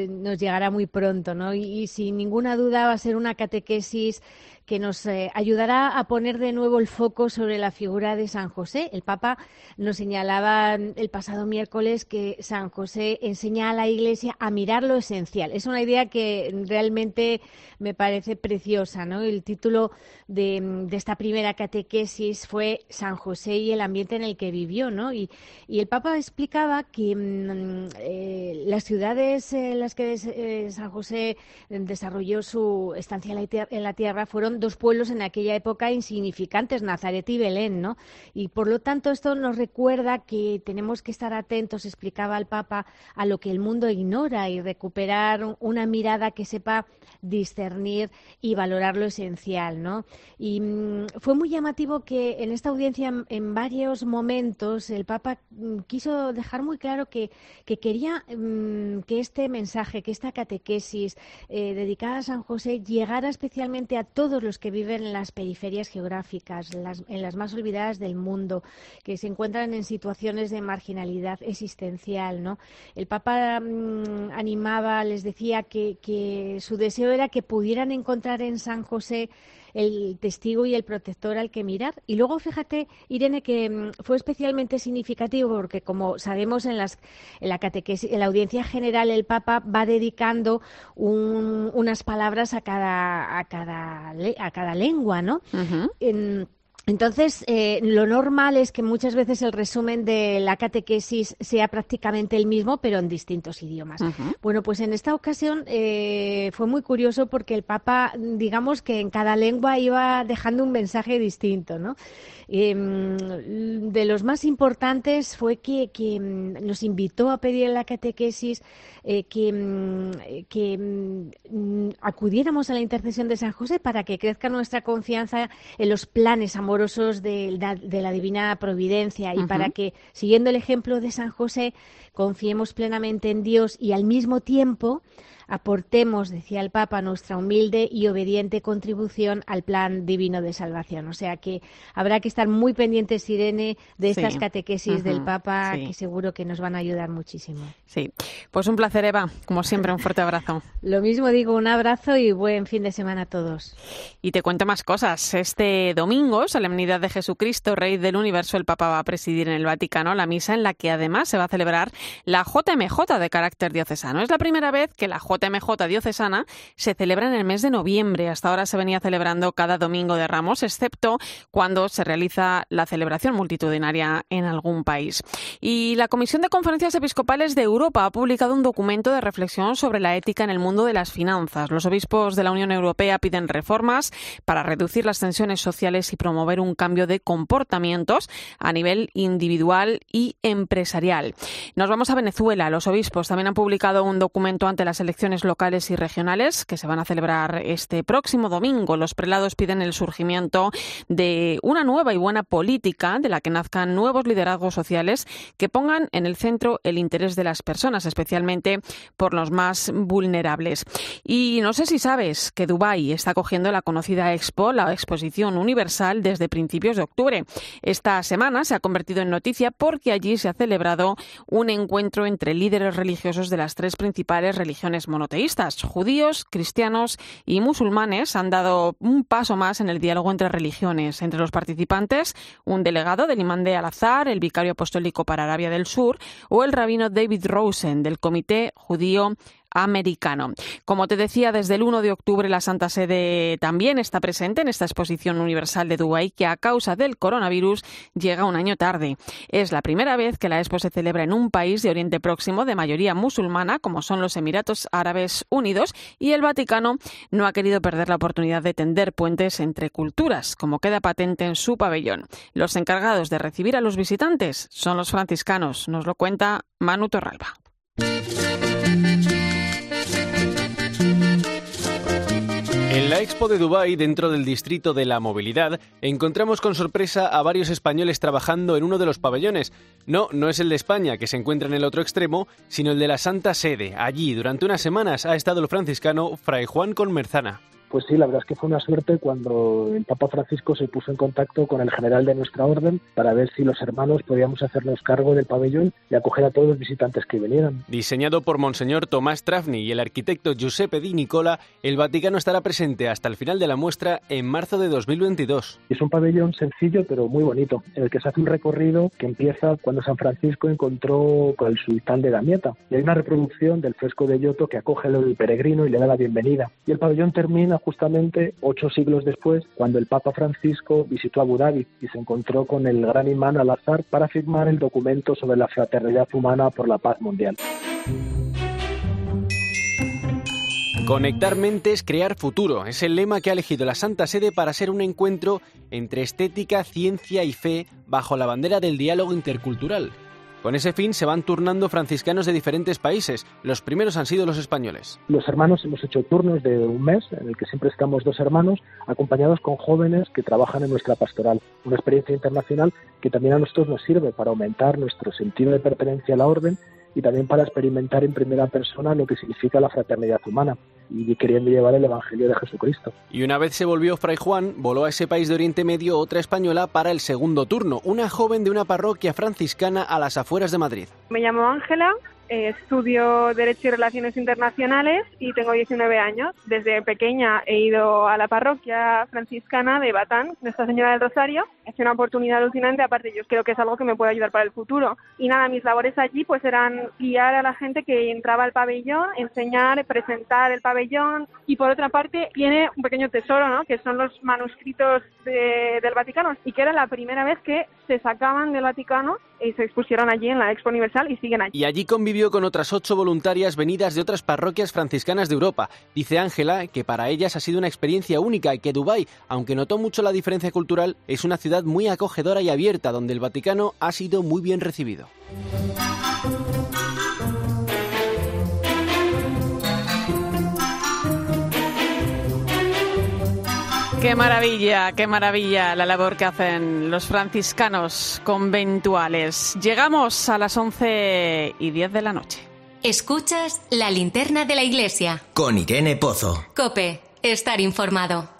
nos llegará muy pronto, ¿no? y sin ninguna duda va a ser una catequesis que nos eh, ayudará a poner de nuevo el foco sobre la figura de San José. El Papa nos señalaba el pasado miércoles que San José enseña a la Iglesia a mirar lo esencial. Es una idea que realmente me parece preciosa. ¿no? El título de, esta primera catequesis fue San José y el ambiente en el que vivió. ¿no? Y, el Papa explicaba que mm, eh, las ciudades en las que eh, San José desarrolló su estancia en la tierra fueron dos pueblos en aquella época insignificantes, Nazaret y Belén, ¿no? Y por lo tanto esto nos recuerda que tenemos que estar atentos, explicaba el Papa, a lo que el mundo ignora y recuperar una mirada que sepa discernir y valorar lo esencial, ¿no? Y mm, fue muy llamativo que en esta audiencia en, varios momentos el Papa mm, quiso dejar muy claro que, quería mm, que este mensaje, que esta catequesis eh, dedicada a San José llegara especialmente a todos los que viven en las periferias geográficas, en las más olvidadas del mundo, que se encuentran en situaciones de marginalidad existencial. ¿no? El Papa mm, animaba, les decía que su deseo era que pudieran encontrar en San José el testigo y el protector al que mirar. Y luego fíjate, Irene, que mm, fue especialmente significativo porque, como sabemos, en, las, en la catequesis, en la audiencia general, el Papa va dedicando unas palabras a cada, a cada, a cada lengua, ¿no? Entonces, eh, lo normal es que muchas veces el resumen de la catequesis sea prácticamente el mismo, pero en distintos idiomas. Bueno, pues en esta ocasión eh, fue muy curioso porque el Papa, digamos que en cada lengua iba dejando un mensaje distinto, ¿no? Em, de los más importantes fue que, nos invitó a pedir en la catequesis eh, que, mm, que mm, acudiéramos a la intercesión de San José para que crezca nuestra confianza en los planes amorosos de, la divina providencia. Y para que, siguiendo el ejemplo de San José, confiemos plenamente en Dios y al mismo tiempo aportemos, decía el Papa, nuestra humilde y obediente contribución al plan divino de salvación. O sea que habrá que estar muy pendientes, Irene, de estas catequesis del Papa, que seguro que nos van a ayudar muchísimo. Sí, pues un placer, Eva. Como siempre, un fuerte abrazo. Lo mismo digo, un abrazo y buen fin de semana a todos. Y te cuento más cosas. Este domingo, solemnidad de Jesucristo, Rey del Universo, el Papa va a presidir en el Vaticano la misa en la que además se va a celebrar la JMJ de carácter diocesano. Es la primera vez que la JMJ diocesana se celebra en el mes de noviembre. Hasta ahora se venía celebrando cada domingo de Ramos, excepto cuando se realiza la celebración multitudinaria en algún país. Y la Comisión de Conferencias Episcopales de Europa ha publicado un documento de reflexión sobre la ética en el mundo de las finanzas. Los obispos de la Unión Europea piden reformas para reducir las tensiones sociales y promover un cambio de comportamientos a nivel individual y empresarial. Nos vamos a Venezuela. Los obispos también han publicado un documento ante las elecciones locales y regionales que se van a celebrar este próximo domingo. Los prelados piden el surgimiento de una nueva y buena política de la que nazcan nuevos liderazgos sociales que pongan en el centro el interés de las personas, especialmente por los más vulnerables. Y no sé si sabes que Dubái está cogiendo la conocida Expo, la Exposición Universal, desde principios de octubre. Esta semana se ha convertido en noticia porque allí se ha celebrado un encuentro entre líderes religiosos de las tres principales religiones monoteístas. Judíos, cristianos y musulmanes han dado un paso más en el diálogo entre religiones. Entre los participantes, un delegado del imán de Al-Azhar, el vicario apostólico para Arabia del Sur o el rabino David Rosen del Comité Judío americano. Como te decía, desde el 1 de octubre la Santa Sede también está presente en esta exposición universal de Dubái que a causa del coronavirus llega un año tarde. Es la primera vez que la expo se celebra en un país de Oriente Próximo de mayoría musulmana como son los Emiratos Árabes Unidos y el Vaticano no ha querido perder la oportunidad de tender puentes entre culturas, como queda patente en su pabellón. Los encargados de recibir a los visitantes son los franciscanos, nos lo cuenta Manu Torralba. En la Expo de Dubái, dentro del distrito de la movilidad, encontramos con sorpresa a varios españoles trabajando en uno de los pabellones. No, no es el de España, que se encuentra en el otro extremo, sino el de la Santa Sede. Allí, durante unas semanas, ha estado el franciscano Fray Juan Conmerzana. Pues sí, la verdad es que fue una suerte cuando el Papa Francisco se puso en contacto con el general de nuestra orden para ver si los hermanos podíamos hacernos cargo del pabellón y acoger a todos los visitantes que vinieran. Diseñado por Monseñor Tomás Trafni y el arquitecto Giuseppe Di Nicola, el Vaticano estará presente hasta el final de la muestra en marzo de 2022. Es un pabellón sencillo pero muy bonito, en el que se hace un recorrido que empieza cuando San Francisco encontró con el sultán de Damieta. Y hay una reproducción del fresco de Giotto que acoge al peregrino y le da la bienvenida. Y el pabellón termina justamente ocho siglos después, cuando el Papa Francisco visitó Abu Dhabi y se encontró con el gran imán al-Azhar para firmar el documento sobre la fraternidad humana por la paz mundial. Conectar mentes, crear futuro. Es el lema que ha elegido la Santa Sede para ser un encuentro entre estética, ciencia y fe bajo la bandera del diálogo intercultural. Con ese fin se van turnando franciscanos de diferentes países. Los primeros han sido los españoles. Los hermanos hemos hecho turnos de un mes en el que siempre estamos dos hermanos acompañados con jóvenes que trabajan en nuestra pastoral. Una experiencia internacional que también a nosotros nos sirve para aumentar nuestro sentido de pertenencia a la orden y también para experimentar en primera persona lo que significa la fraternidad humana y queriendo llevar el Evangelio de Jesucristo. Y una vez se volvió Fray Juan, voló a ese país de Oriente Medio otra española para el segundo turno, una joven de una parroquia franciscana a las afueras de Madrid. Me llamo Ángela, eh, estudio Derecho y Relaciones Internacionales y tengo 19 años. Desde pequeña he ido a la parroquia franciscana de Batán, Nuestra Señora del Rosario, es una oportunidad alucinante, aparte yo creo que es algo que me puede ayudar para el futuro. Y nada, mis labores allí pues eran guiar a la gente que entraba al pabellón, enseñar, presentar el pabellón y por otra parte tiene un pequeño tesoro, ¿no? Que son los manuscritos del Vaticano y que era la primera vez que se sacaban del Vaticano y se expusieron allí en la Expo Universal y siguen allí. Y allí convivió con otras ocho voluntarias venidas de otras parroquias franciscanas de Europa. Dice Ángela que para ellas ha sido una experiencia única y que Dubái, aunque notó mucho la diferencia cultural, es una ciudad muy acogedora y abierta donde el Vaticano ha sido muy bien recibido. Qué maravilla, qué maravilla la labor que hacen los franciscanos conventuales. Llegamos a las 11 y 10 de la noche. Escuchas la linterna de la iglesia. Con Irene Pozo. Cope, estar informado.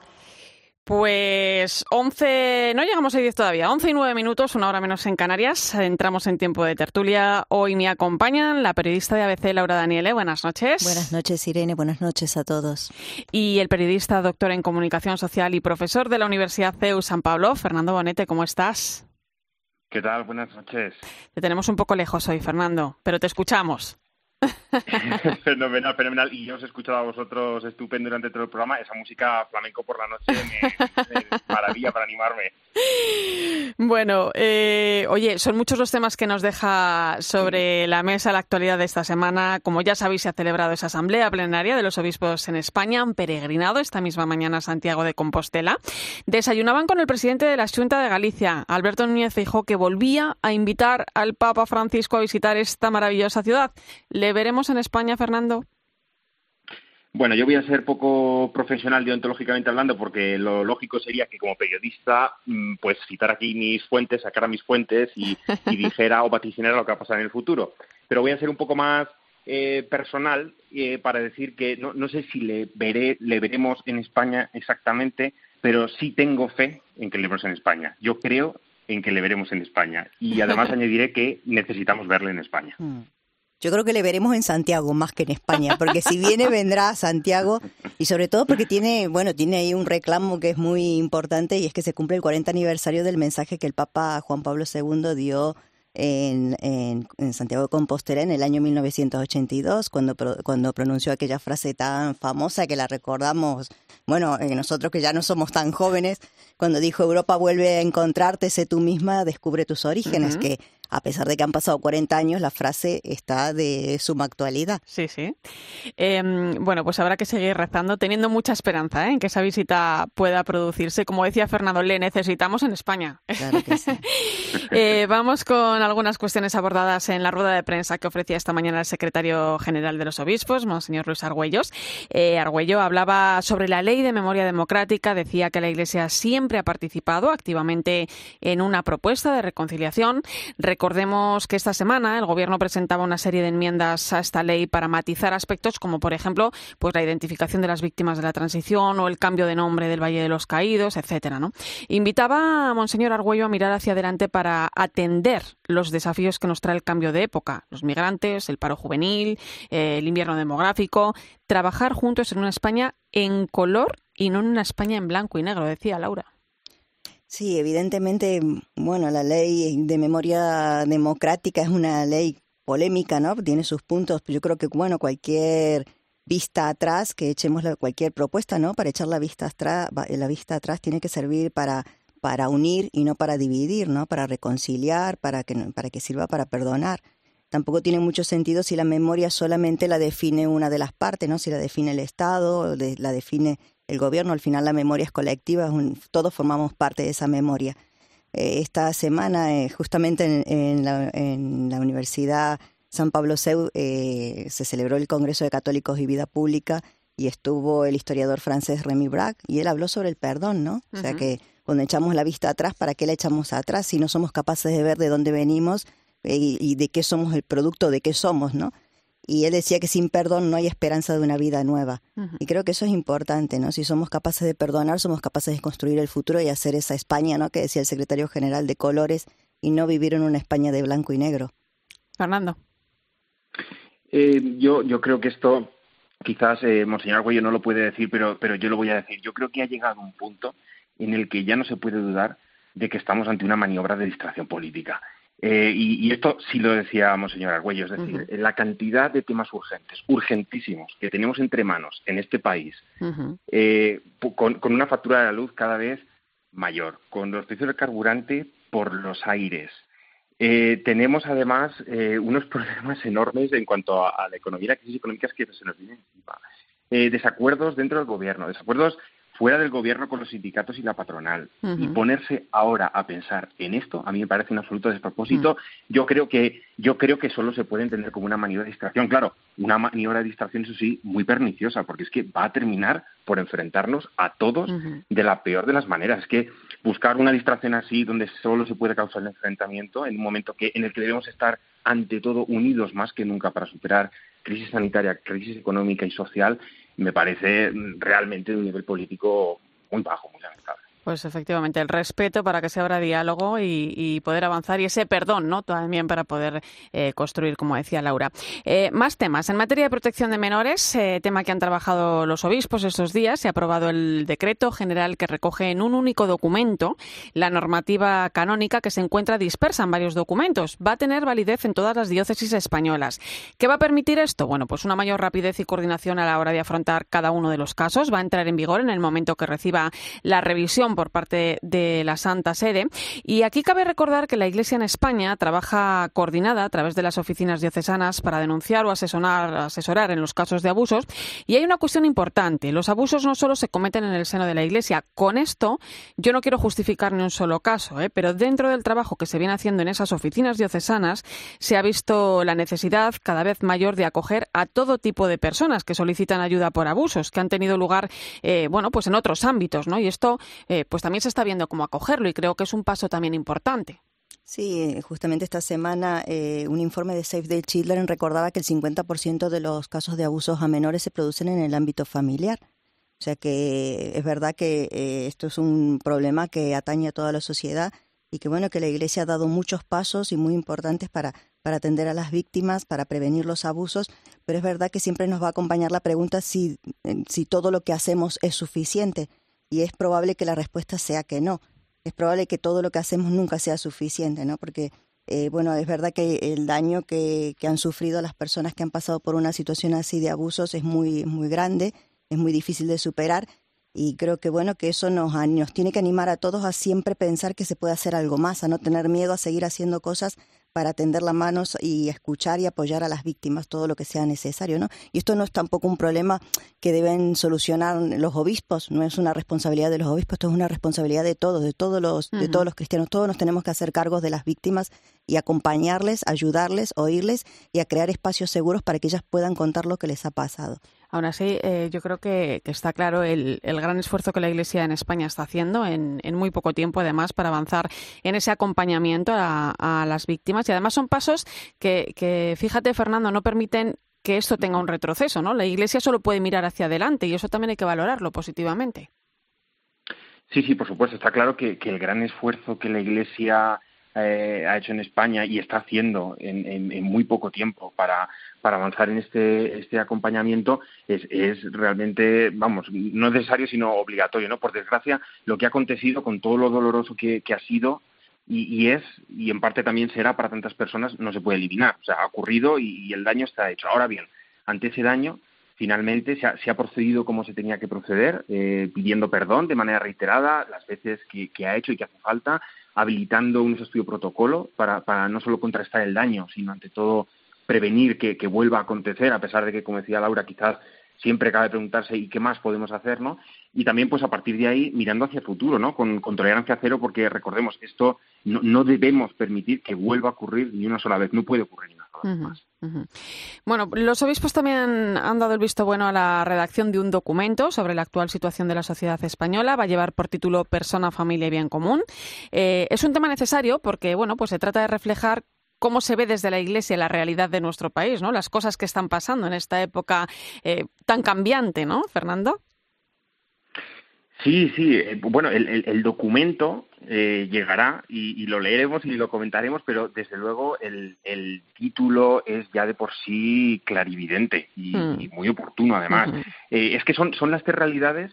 Pues 11, no llegamos a 10 todavía, 11 y 9 minutos, una hora menos en Canarias. Entramos en tiempo de tertulia. Hoy me acompañan la periodista de ABC, Laura Daniele. Buenas noches. Buenas noches, Irene. Buenas noches a todos. Y el periodista, doctor en comunicación social y profesor de la Universidad CEU San Pablo, Fernando Bonete. ¿Cómo estás? ¿Qué tal? Buenas noches. Te tenemos un poco lejos hoy, Fernando, pero te escuchamos. <laughs> fenomenal, fenomenal. Y yo os he escuchado a vosotros estupendo durante todo el programa. Esa música flamenco por la noche me, maravilla para animarme. Bueno, eh, oye, son muchos los temas que nos deja sobre la mesa la actualidad de esta semana. Como ya sabéis, se ha celebrado esa asamblea plenaria de los obispos en España. Han peregrinado esta misma mañana a Santiago de Compostela. Desayunaban con el presidente de la Junta de Galicia, Alberto Núñez dijo que volvía a invitar al Papa Francisco a visitar esta maravillosa ciudad. ¿Le veremos en España, Fernando? Bueno, yo voy a ser poco profesional deontológicamente hablando porque lo lógico sería que como periodista mm, pues citar aquí mis fuentes, sacar a mis fuentes y, <laughs> dijera o vaticinara lo que va a pasar en el futuro. Pero voy a ser un poco más eh, personal eh, para decir que no, no sé si le, veré, le veremos en España exactamente, pero sí tengo fe en que le veremos en España. Yo creo en que le veremos en España. Y además <laughs> añadiré que necesitamos verle en España. Yo creo que le veremos en Santiago más que en España, porque si viene vendrá a Santiago y sobre todo porque tiene, bueno, tiene ahí un reclamo que es muy importante y es que se cumple el 40 aniversario del mensaje que el Papa Juan Pablo II dio en, en, Santiago de Compostela en el año 1982, cuando, cuando pronunció aquella frase tan famosa que la recordamos, bueno, eh, nosotros que ya no somos tan jóvenes, cuando dijo Europa vuelve a encontrarte, sé tú misma, descubre tus orígenes, que a pesar de que han pasado 40 años, la frase está de suma actualidad. Sí, sí. Em, bueno, pues habrá que seguir rezando, teniendo mucha esperanza ¿eh? en que esa visita pueda producirse. Como decía Fernando, le necesitamos en España. Claro que sí. <laughs> Eh, vamos con algunas cuestiones abordadas en la rueda de prensa que ofrecía esta mañana el secretario general de los obispos, Monseñor Luis Argüellos. Eh, Argüello hablaba sobre la ley de memoria democrática, decía que la Iglesia siempre ha participado activamente en una propuesta de reconciliación. Recordemos que esta semana el Gobierno presentaba una serie de enmiendas a esta ley para matizar aspectos como, por ejemplo, pues la identificación de las víctimas de la transición o el cambio de nombre del Valle de los Caídos, etcétera. ¿no? Invitaba a Monseñor Argüello a mirar hacia adelante para atender los desafíos que nos trae el cambio de época, los migrantes, el paro juvenil, el invierno demográfico, trabajar juntos en una España en color y no en una España en blanco y negro, decía Laura. Sí, evidentemente, bueno, la ley de memoria democrática es una ley polémica, ¿no? Tiene sus puntos. Yo creo que, bueno, cualquier vista atrás, que echemos cualquier propuesta, ¿no? Para echar la vista atrás, la vista atrás tiene que servir para para unir y no para dividir, ¿no? Para reconciliar, para que para que sirva para perdonar. Tampoco tiene mucho sentido si la memoria solamente la define una de las partes, ¿no? Si la define el Estado, la define el gobierno, al final la memoria es colectiva, todos formamos parte de esa memoria. Eh, esta semana, eh, justamente en, la, Universidad San Pablo Seu, eh, se celebró el Congreso de Católicos y Vida Pública y estuvo el historiador francés Remy Braque y él habló sobre el perdón, ¿no? O sea que cuando echamos la vista atrás, ¿para qué la echamos atrás si no somos capaces de ver de dónde venimos y, y de qué somos el producto, de qué somos, ¿no? Y él decía que sin perdón no hay esperanza de una vida nueva. Y creo que eso es importante, ¿no? Si somos capaces de perdonar, somos capaces de construir el futuro y hacer esa España, ¿no? Que decía el secretario general de colores y no vivir en una España de blanco y negro. Fernando. Eh, yo, yo creo que esto, quizás eh, Monseñor Arguello no lo puede decir, pero, pero yo lo voy a decir. Yo creo que ha llegado un punto en el que ya no se puede dudar de que estamos ante una maniobra de distracción política. Eh, y, esto sí lo decía Monseñor Argüello, es decir, la cantidad de temas urgentes, urgentísimos, que tenemos entre manos en este país, eh, con, una factura de la luz cada vez mayor, con los precios del carburante por los aires. Eh, tenemos además unos <laughs> problemas enormes en cuanto a, la economía, la crisis económica que se nos viene encima. desacuerdos dentro del gobierno, desacuerdos fuera del gobierno con los sindicatos y la patronal. Y ponerse ahora a pensar en esto a mí me parece un absoluto despropósito. Mm. yo creo que yo creo que solo se puede entender como una maniobra de distracción. Claro una maniobra de distracción eso sí muy perniciosa porque es que va a terminar por enfrentarnos a todos de la peor de las maneras. Es que buscar una distracción así donde solo se puede causar el enfrentamiento en un momento que en el que debemos estar ante todo unidos más que nunca para superar crisis sanitaria, crisis económica y social, me parece realmente de un nivel político muy bajo, muy lamentable. Pues efectivamente, el respeto para que se abra diálogo y, poder avanzar y ese perdón, ¿no? También para poder eh, construir, como decía Laura. Eh, más temas. En materia de protección de menores, eh, tema que han trabajado los obispos estos días, se ha aprobado el decreto general que recoge en un único documento la normativa canónica que se encuentra dispersa en varios documentos. Va a tener validez en todas las diócesis españolas. ¿Qué va a permitir esto? Bueno, pues una mayor rapidez y coordinación a la hora de afrontar cada uno de los casos. Va a entrar en vigor en el momento que reciba la revisión por parte de la Santa Sede. Y aquí cabe recordar que la Iglesia en España trabaja coordinada a través de las oficinas diocesanas para denunciar o asesorar, asesorar en los casos de abusos. Y hay una cuestión importante. Los abusos no solo se cometen en el seno de la Iglesia. Con esto, yo no quiero justificar ni un solo caso, ¿eh? pero dentro del trabajo que se viene haciendo en esas oficinas diocesanas, se ha visto la necesidad cada vez mayor de acoger a todo tipo de personas que solicitan ayuda por abusos que han tenido lugar, eh, bueno, pues en otros ámbitos, ¿no? Y esto, eh, pues también se está viendo cómo acogerlo y creo que es un paso también importante. Sí, justamente esta semana eh, un informe de Save the Children recordaba que el 50% de los casos de abusos a menores se producen en el ámbito familiar. O sea que es verdad que eh, esto es un problema que atañe a toda la sociedad y que bueno que la Iglesia ha dado muchos pasos y muy importantes para, para atender a las víctimas, para prevenir los abusos, pero es verdad que siempre nos va a acompañar la pregunta si, eh, si todo lo que hacemos es suficiente y es probable que la respuesta sea que no. Es probable que todo lo que hacemos nunca sea suficiente, ¿no? Porque, eh, bueno, es verdad que el daño que, que, han sufrido las personas que han pasado por una situación así de abusos es muy, muy grande, es muy difícil de superar y creo que bueno que eso nos, nos tiene que animar a todos a siempre pensar que se puede hacer algo más, a no tener miedo a seguir haciendo cosas para tender las manos y escuchar y apoyar a las víctimas todo lo que sea necesario, ¿no? Y esto no es tampoco un problema que deben solucionar los obispos, no es una responsabilidad de los obispos, esto es una responsabilidad de todos, de todos los, de todos los cristianos, todos nos tenemos que hacer cargos de las víctimas y acompañarles, ayudarles, oírles y a crear espacios seguros para que ellas puedan contar lo que les ha pasado. Aún así, eh, yo creo que, está claro el, gran esfuerzo que la Iglesia en España está haciendo en, muy poco tiempo, además, para avanzar en ese acompañamiento a, las víctimas. Y además son pasos que, fíjate, Fernando, no permiten que esto tenga un retroceso, ¿no? La Iglesia solo puede mirar hacia adelante y eso también hay que valorarlo positivamente. Sí, sí, por supuesto. Está claro que el gran esfuerzo que la Iglesia eh, ha hecho en España y está haciendo en, muy poco tiempo para, para avanzar en este, este acompañamiento es, es realmente, vamos, no necesario sino obligatorio, ¿no? Por desgracia, lo que ha acontecido con todo lo doloroso que, ha sido y, es, y en parte también será para tantas personas, no se puede eliminar. O sea, ha ocurrido y, el daño está hecho. Ahora bien, ante ese daño, finalmente se ha, se ha procedido como se tenía que proceder, eh, pidiendo perdón de manera reiterada las veces que, que ha hecho y que hace falta, habilitando un estudio protocolo para, para no solo contrastar el daño, sino ante todo prevenir que, que, vuelva a acontecer, a pesar de que, como decía Laura, quizás siempre cabe preguntarse y qué más podemos hacer, ¿no? Y también, pues a partir de ahí, mirando hacia el futuro, ¿no? Con, tolerancia cero, porque recordemos, esto no, no, debemos permitir que vuelva a ocurrir ni una sola vez, no puede ocurrir ni una sola vez más. Bueno, los obispos también han dado el visto bueno a la redacción de un documento sobre la actual situación de la sociedad española. Va a llevar por título Persona, Familia y Bien Común. Eh, es un tema necesario porque, bueno, pues se trata de reflejar cómo se ve desde la Iglesia la realidad de nuestro país, ¿no? Las cosas que están pasando en esta época eh, tan cambiante, ¿no, Fernando? Sí, sí. Eh, bueno, el, documento eh, llegará y, lo leeremos y lo comentaremos, pero desde luego el, título es ya de por sí clarividente y, hmm. muy oportuno, además. es que son, son las tres realidades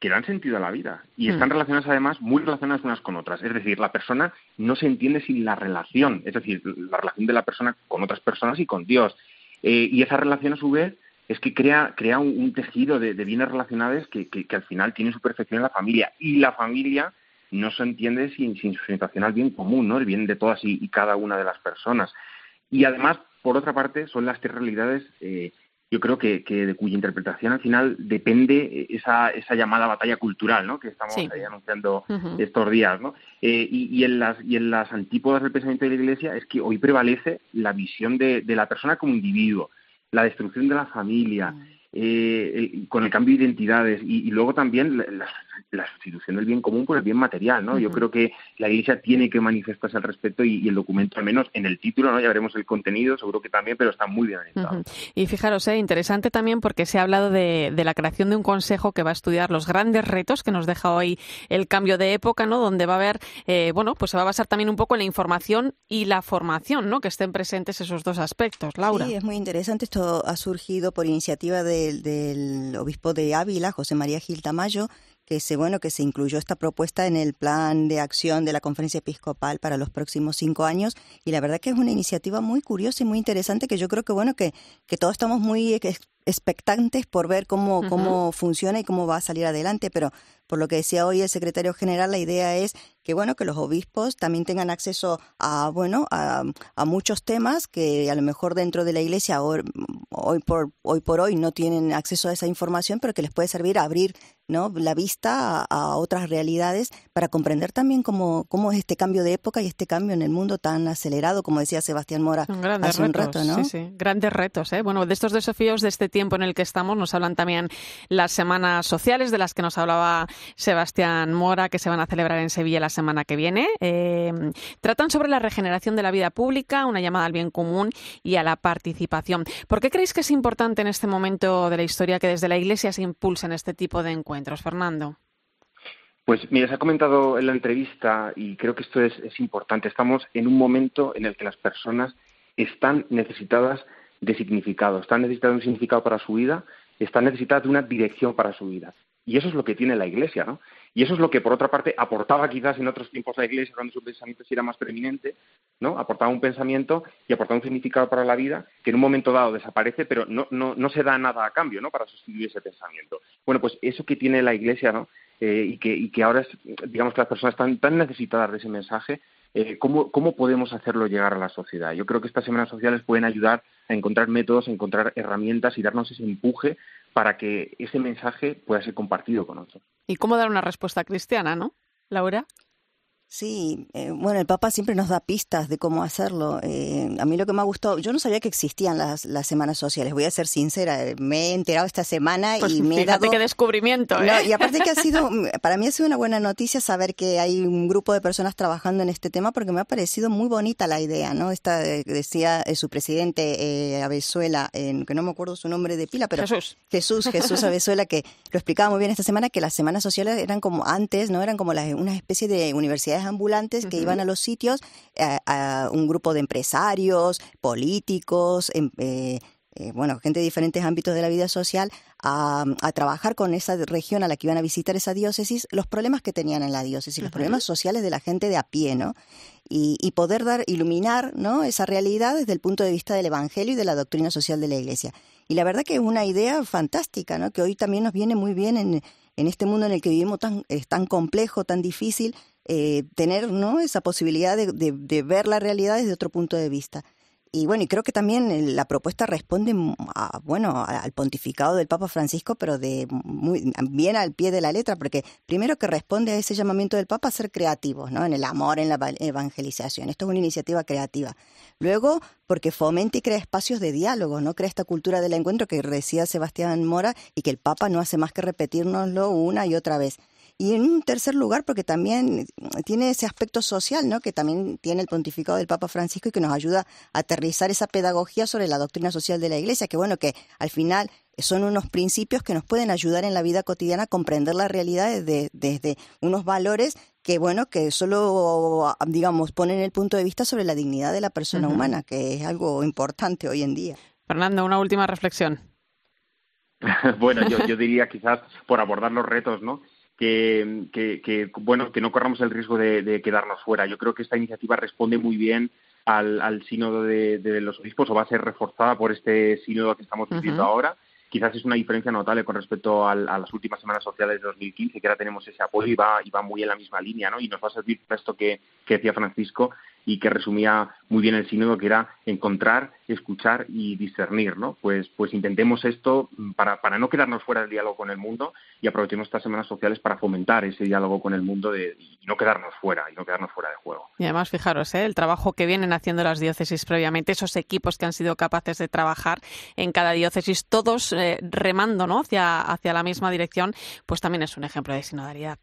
que dan sentido a la vida y Hmm. están relacionadas además muy relacionadas unas con otras. Es decir, la persona no se entiende sin la relación, es decir, la relación de la persona con otras personas y con Dios. Eh, y esa relación a su vez es que crea, crea un, un tejido de, de bienes relacionados que, que- que al final tiene su perfección en la familia. Y la familia no se entiende sin, sin su orientación al bien común, ¿no? el bien de todas y, y cada una de las personas. Y además, por otra parte, son las tres realidades, eh, yo creo que, que de cuya interpretación al final depende esa, esa llamada batalla cultural, ¿no? Que estamos Sí. ahí anunciando estos días, ¿no? Eh, y, y en las, y en las antípodas del pensamiento de la Iglesia es que hoy prevalece la visión de, de la persona como individuo, la destrucción de la familia, eh, eh, con el cambio de identidades y, y luego también la, la- sustitución del bien común por el bien material, ¿no? Yo creo que la Iglesia tiene que manifestarse al respecto y, y el documento, al menos en el título, ¿no? Ya veremos el contenido, seguro que también, pero está muy bien orientado. Y fijaros, eh, interesante también porque se ha hablado de, de la creación de un consejo que va a estudiar los grandes retos que nos deja hoy el cambio de época, ¿no? Donde va a haber, eh, bueno, pues se va a basar también un poco en la información y la formación, ¿no? Que estén presentes esos dos aspectos. Laura. Sí, es muy interesante. Esto ha surgido por iniciativa del, del obispo de Ávila, José María Gil Tamayo, que se, bueno, que se incluyó esta propuesta en el plan de acción de la Conferencia Episcopal para los próximos cinco años. Y la verdad que es una iniciativa muy curiosa y muy interesante que yo creo que, bueno, que, que todos estamos muy ex- expectantes por ver cómo, cómo funciona y cómo va a salir adelante. Pero por lo que decía hoy el secretario general, la idea es que bueno que los obispos también tengan acceso a bueno a, a muchos temas que a lo mejor dentro de la iglesia hoy, hoy por hoy por hoy no tienen acceso a esa información, pero que les puede servir a abrir no la vista a, a otras realidades para comprender también cómo cómo es este cambio de época y este cambio en el mundo tan acelerado, como decía Sebastián Mora hace un retos, rato, ¿no? sí, sí, grandes retos. ¿eh? Bueno, de estos desafíos de este tiempo en el que estamos nos hablan también las semanas sociales de las que nos hablaba Sebastián Mora, que se van a celebrar en Sevilla la semana que viene. Eh, tratan sobre la regeneración de la vida pública, una llamada al bien común y a la participación. ¿Por qué creéis que es importante en este momento de la historia que desde la Iglesia se impulsen este tipo de encuentros, Fernando? Pues mira, se ha comentado en la entrevista y creo que esto es, es importante. Estamos en un momento en el que las personas están necesitadas de significado, están necesitadas de un significado para su vida, están necesitadas de una dirección para su vida. Y eso es lo que tiene la Iglesia, ¿no? Y eso es lo que, por otra parte, aportaba quizás en otros tiempos la Iglesia cuando su pensamiento sí era más preeminente, ¿no? Aportaba un pensamiento y aportaba un significado para la vida que en un momento dado desaparece, pero no, no, no se da nada a cambio, ¿no? Para sustituir ese pensamiento. Bueno, pues eso que tiene la Iglesia, ¿no? Eh, y, que, y que ahora, es, digamos que las personas están tan necesitadas de ese mensaje, eh, ¿cómo, ¿cómo podemos hacerlo llegar a la sociedad? Yo creo que estas semanas sociales pueden ayudar a encontrar métodos, a encontrar herramientas y darnos ese empuje para que ese mensaje pueda ser compartido con otros. ¿Y cómo dar una respuesta cristiana, no? Laura. Sí, eh, bueno, el Papa siempre nos da pistas de cómo hacerlo. Eh, a mí lo que me ha gustado, yo no sabía que existían las, las semanas sociales, voy a ser sincera, eh, me he enterado esta semana Pues y me he dado... qué descubrimiento, ¿eh? No, y aparte que ha sido, <laughs> para mí ha sido una buena noticia saber que hay un grupo de personas trabajando en este tema porque me ha parecido muy bonita la idea, ¿no? Esta decía eh, su presidente eh, Abezuela, que no me acuerdo su nombre de pila, pero Jesús. Jesús, <laughs> Jesús Abezuela, que lo explicaba muy bien esta semana que las semanas sociales eran como antes, ¿no? Eran como las, una especie de ambulantes que iban a los sitios a, a un grupo de empresarios, políticos, em- eh, eh, bueno, gente de diferentes ámbitos de la vida social, a, a trabajar con esa región a la que iban a visitar esa diócesis, los problemas que tenían en la diócesis, los problemas sociales de la gente de a pie, ¿no? Y, y poder dar, iluminar, ¿no? Esa realidad desde el punto de vista del Evangelio y de la doctrina social de la Iglesia. Y la verdad que es una idea fantástica, ¿no? Que hoy también nos viene muy bien en, en este mundo en el que vivimos tan, es tan complejo, tan difícil, eh, tener, ¿no? Esa posibilidad de, de, ver la realidad desde otro punto de vista. Y bueno, y creo que también la propuesta responde a, bueno, al pontificado del Papa Francisco, pero de muy, bien al pie de la letra, porque primero que responde a ese llamamiento del Papa a ser creativos, ¿no? En el amor, en la eva- evangelización. Esto es una iniciativa creativa. Luego, porque fomenta y crea espacios de diálogo, ¿no? Crea esta cultura del encuentro que decía Sebastián Mora y que el Papa no hace más que repetirnoslo una y otra vez. Y en un tercer lugar, porque también tiene ese aspecto social, ¿no? Que también tiene el pontificado del Papa Francisco y que nos ayuda a aterrizar esa pedagogía sobre la doctrina social de la Iglesia, que bueno, que al final son unos principios que nos pueden ayudar en la vida cotidiana a comprender la realidad desde, desde unos valores que bueno, que solo digamos ponen el punto de vista sobre la dignidad de la persona humana, que es algo importante hoy en día. Fernando, una última reflexión. <laughs> bueno, yo, yo diría quizás por abordar los retos, ¿no? Que, que, que, bueno, que no corramos el riesgo de, de, quedarnos fuera. Yo creo que esta iniciativa responde muy bien al, al sínodo de, de, los obispos o va a ser reforzada por este sínodo que estamos viviendo uh -huh. ahora. Quizás es una diferencia notable con respecto al, a las últimas semanas sociales de 2015, que ahora tenemos ese apoyo y va, y va muy en la misma línea, ¿no? Y nos va a servir para esto que, que decía Francisco y que resumía muy bien el sínodo, que era encontrar, escuchar y discernir, ¿no? Pues, pues intentemos esto para, para no quedarnos fuera del diálogo con el mundo y aprovechemos estas semanas sociales para fomentar ese diálogo con el mundo de, y no quedarnos fuera, y no quedarnos fuera de juego. Y además, fijaros, ¿eh? el trabajo que vienen haciendo las diócesis previamente, esos equipos que han sido capaces de trabajar en cada diócesis, todos eh, remando ¿no? hacia, hacia la misma dirección, pues también es un ejemplo de sinodalidad.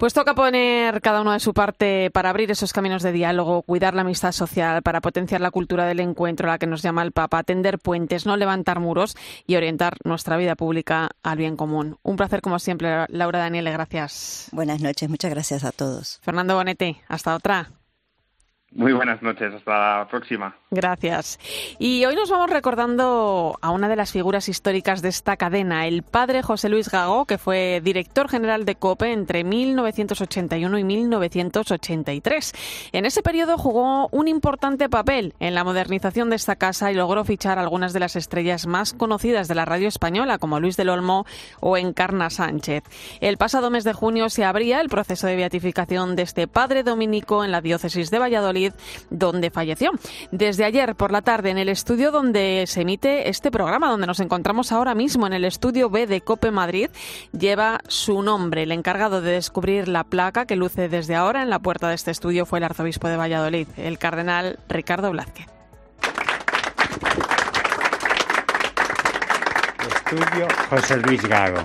Pues toca poner cada uno de su parte para abrir esos caminos de diálogo, cuidar la amistad social, para potenciar la cultura del encuentro, a la que nos llama el Papa, tender puentes, no levantar muros y orientar nuestra vida pública al bien común. Un placer como siempre, Laura Daniele, gracias. Buenas noches, muchas gracias a todos. Fernando Bonete, hasta otra. Muy buenas noches, hasta la próxima. Gracias. Y hoy nos vamos recordando a una de las figuras históricas de esta cadena, el padre José Luis Gago, que fue director general de COPE entre 1981 y 1983. En ese periodo jugó un importante papel en la modernización de esta casa y logró fichar algunas de las estrellas más conocidas de la radio española, como Luis del Olmo o Encarna Sánchez. El pasado mes de junio se abría el proceso de beatificación de este padre dominico en la diócesis de Valladolid donde falleció. Desde ayer por la tarde en el estudio donde se emite este programa, donde nos encontramos ahora mismo en el estudio B de Cope Madrid, lleva su nombre. El encargado de descubrir la placa que luce desde ahora en la puerta de este estudio fue el arzobispo de Valladolid, el cardenal Ricardo Blázquez. Estudio José Luis Gago.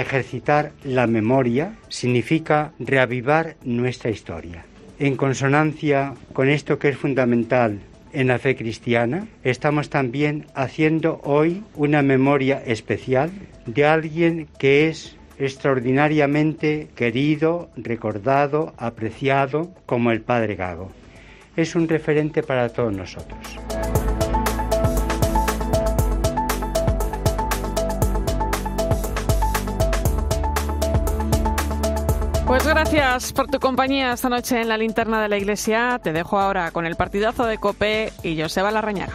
Ejercitar la memoria significa reavivar nuestra historia. En consonancia con esto que es fundamental en la fe cristiana, estamos también haciendo hoy una memoria especial de alguien que es extraordinariamente querido, recordado, apreciado como el Padre Gago. Es un referente para todos nosotros. Pues gracias por tu compañía esta noche en la linterna de la iglesia. Te dejo ahora con el partidazo de Cope y Joseba Larrañaga.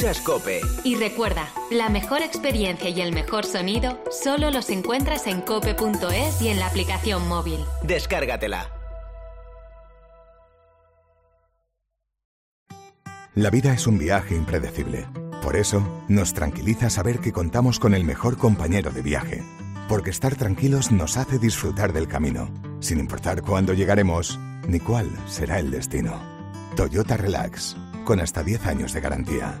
Escuchas Cope. Y recuerda, la mejor experiencia y el mejor sonido solo los encuentras en cope.es y en la aplicación móvil. Descárgatela. La vida es un viaje impredecible. Por eso, nos tranquiliza saber que contamos con el mejor compañero de viaje. Porque estar tranquilos nos hace disfrutar del camino, sin importar cuándo llegaremos ni cuál será el destino. Toyota Relax con hasta 10 años de garantía.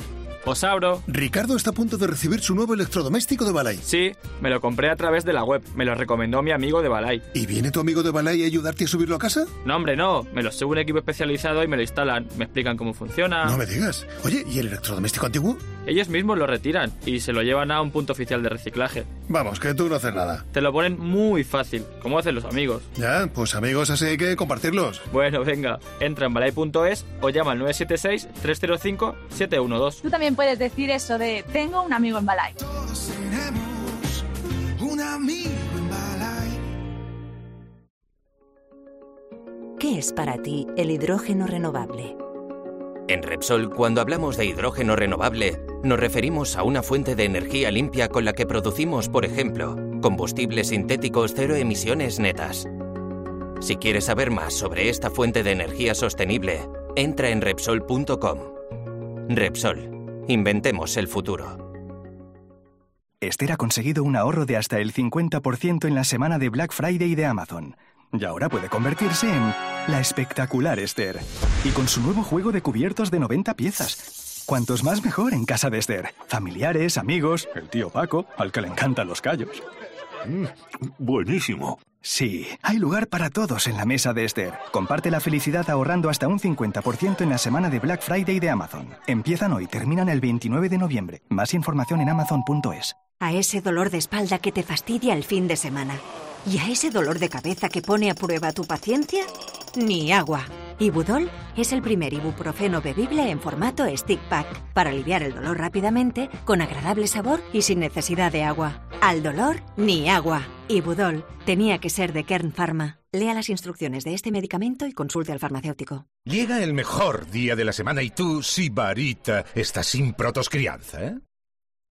Os abro. Ricardo está a punto de recibir su nuevo electrodoméstico de Balay. Sí, me lo compré a través de la web. Me lo recomendó mi amigo de Balay. ¿Y viene tu amigo de Balay a ayudarte a subirlo a casa? No, hombre, no. Me lo sube un equipo especializado y me lo instalan. Me explican cómo funciona. No me digas. Oye, ¿y el electrodoméstico antiguo? Ellos mismos lo retiran y se lo llevan a un punto oficial de reciclaje. Vamos, que tú no haces nada. Te lo ponen muy fácil, como hacen los amigos. Ya, pues amigos así hay que compartirlos. Bueno, venga, entra en balay.es o llama al 976-305-712. Tú también puedes decir eso de tengo un amigo en Balay. Todos tenemos un amigo en Balay. ¿Qué es para ti el hidrógeno renovable? En Repsol, cuando hablamos de hidrógeno renovable, nos referimos a una fuente de energía limpia con la que producimos, por ejemplo, combustibles sintéticos cero emisiones netas. Si quieres saber más sobre esta fuente de energía sostenible, entra en Repsol.com. Repsol, Inventemos el futuro. Esther ha conseguido un ahorro de hasta el 50% en la semana de Black Friday de Amazon. Y ahora puede convertirse en la espectacular Esther. Y con su nuevo juego de cubiertos de 90 piezas. Cuantos más mejor en casa de Esther. Familiares, amigos, el tío Paco, al que le encantan los callos. buenísimo. Sí, hay lugar para todos en la mesa de Esther. Comparte la felicidad ahorrando hasta un 50% en la semana de Black Friday de Amazon. Empiezan hoy, terminan el 29 de noviembre. Más información en amazon.es. A ese dolor de espalda que te fastidia el fin de semana. ¿Y a ese dolor de cabeza que pone a prueba tu paciencia? Ni agua. Ibudol es el primer ibuprofeno bebible en formato stick pack para aliviar el dolor rápidamente, con agradable sabor y sin necesidad de agua. Al dolor, ni agua. Ibudol tenía que ser de Kern Pharma. Lea las instrucciones de este medicamento y consulte al farmacéutico. Llega el mejor día de la semana y tú, Sibarita, estás sin protos crianza, ¿eh?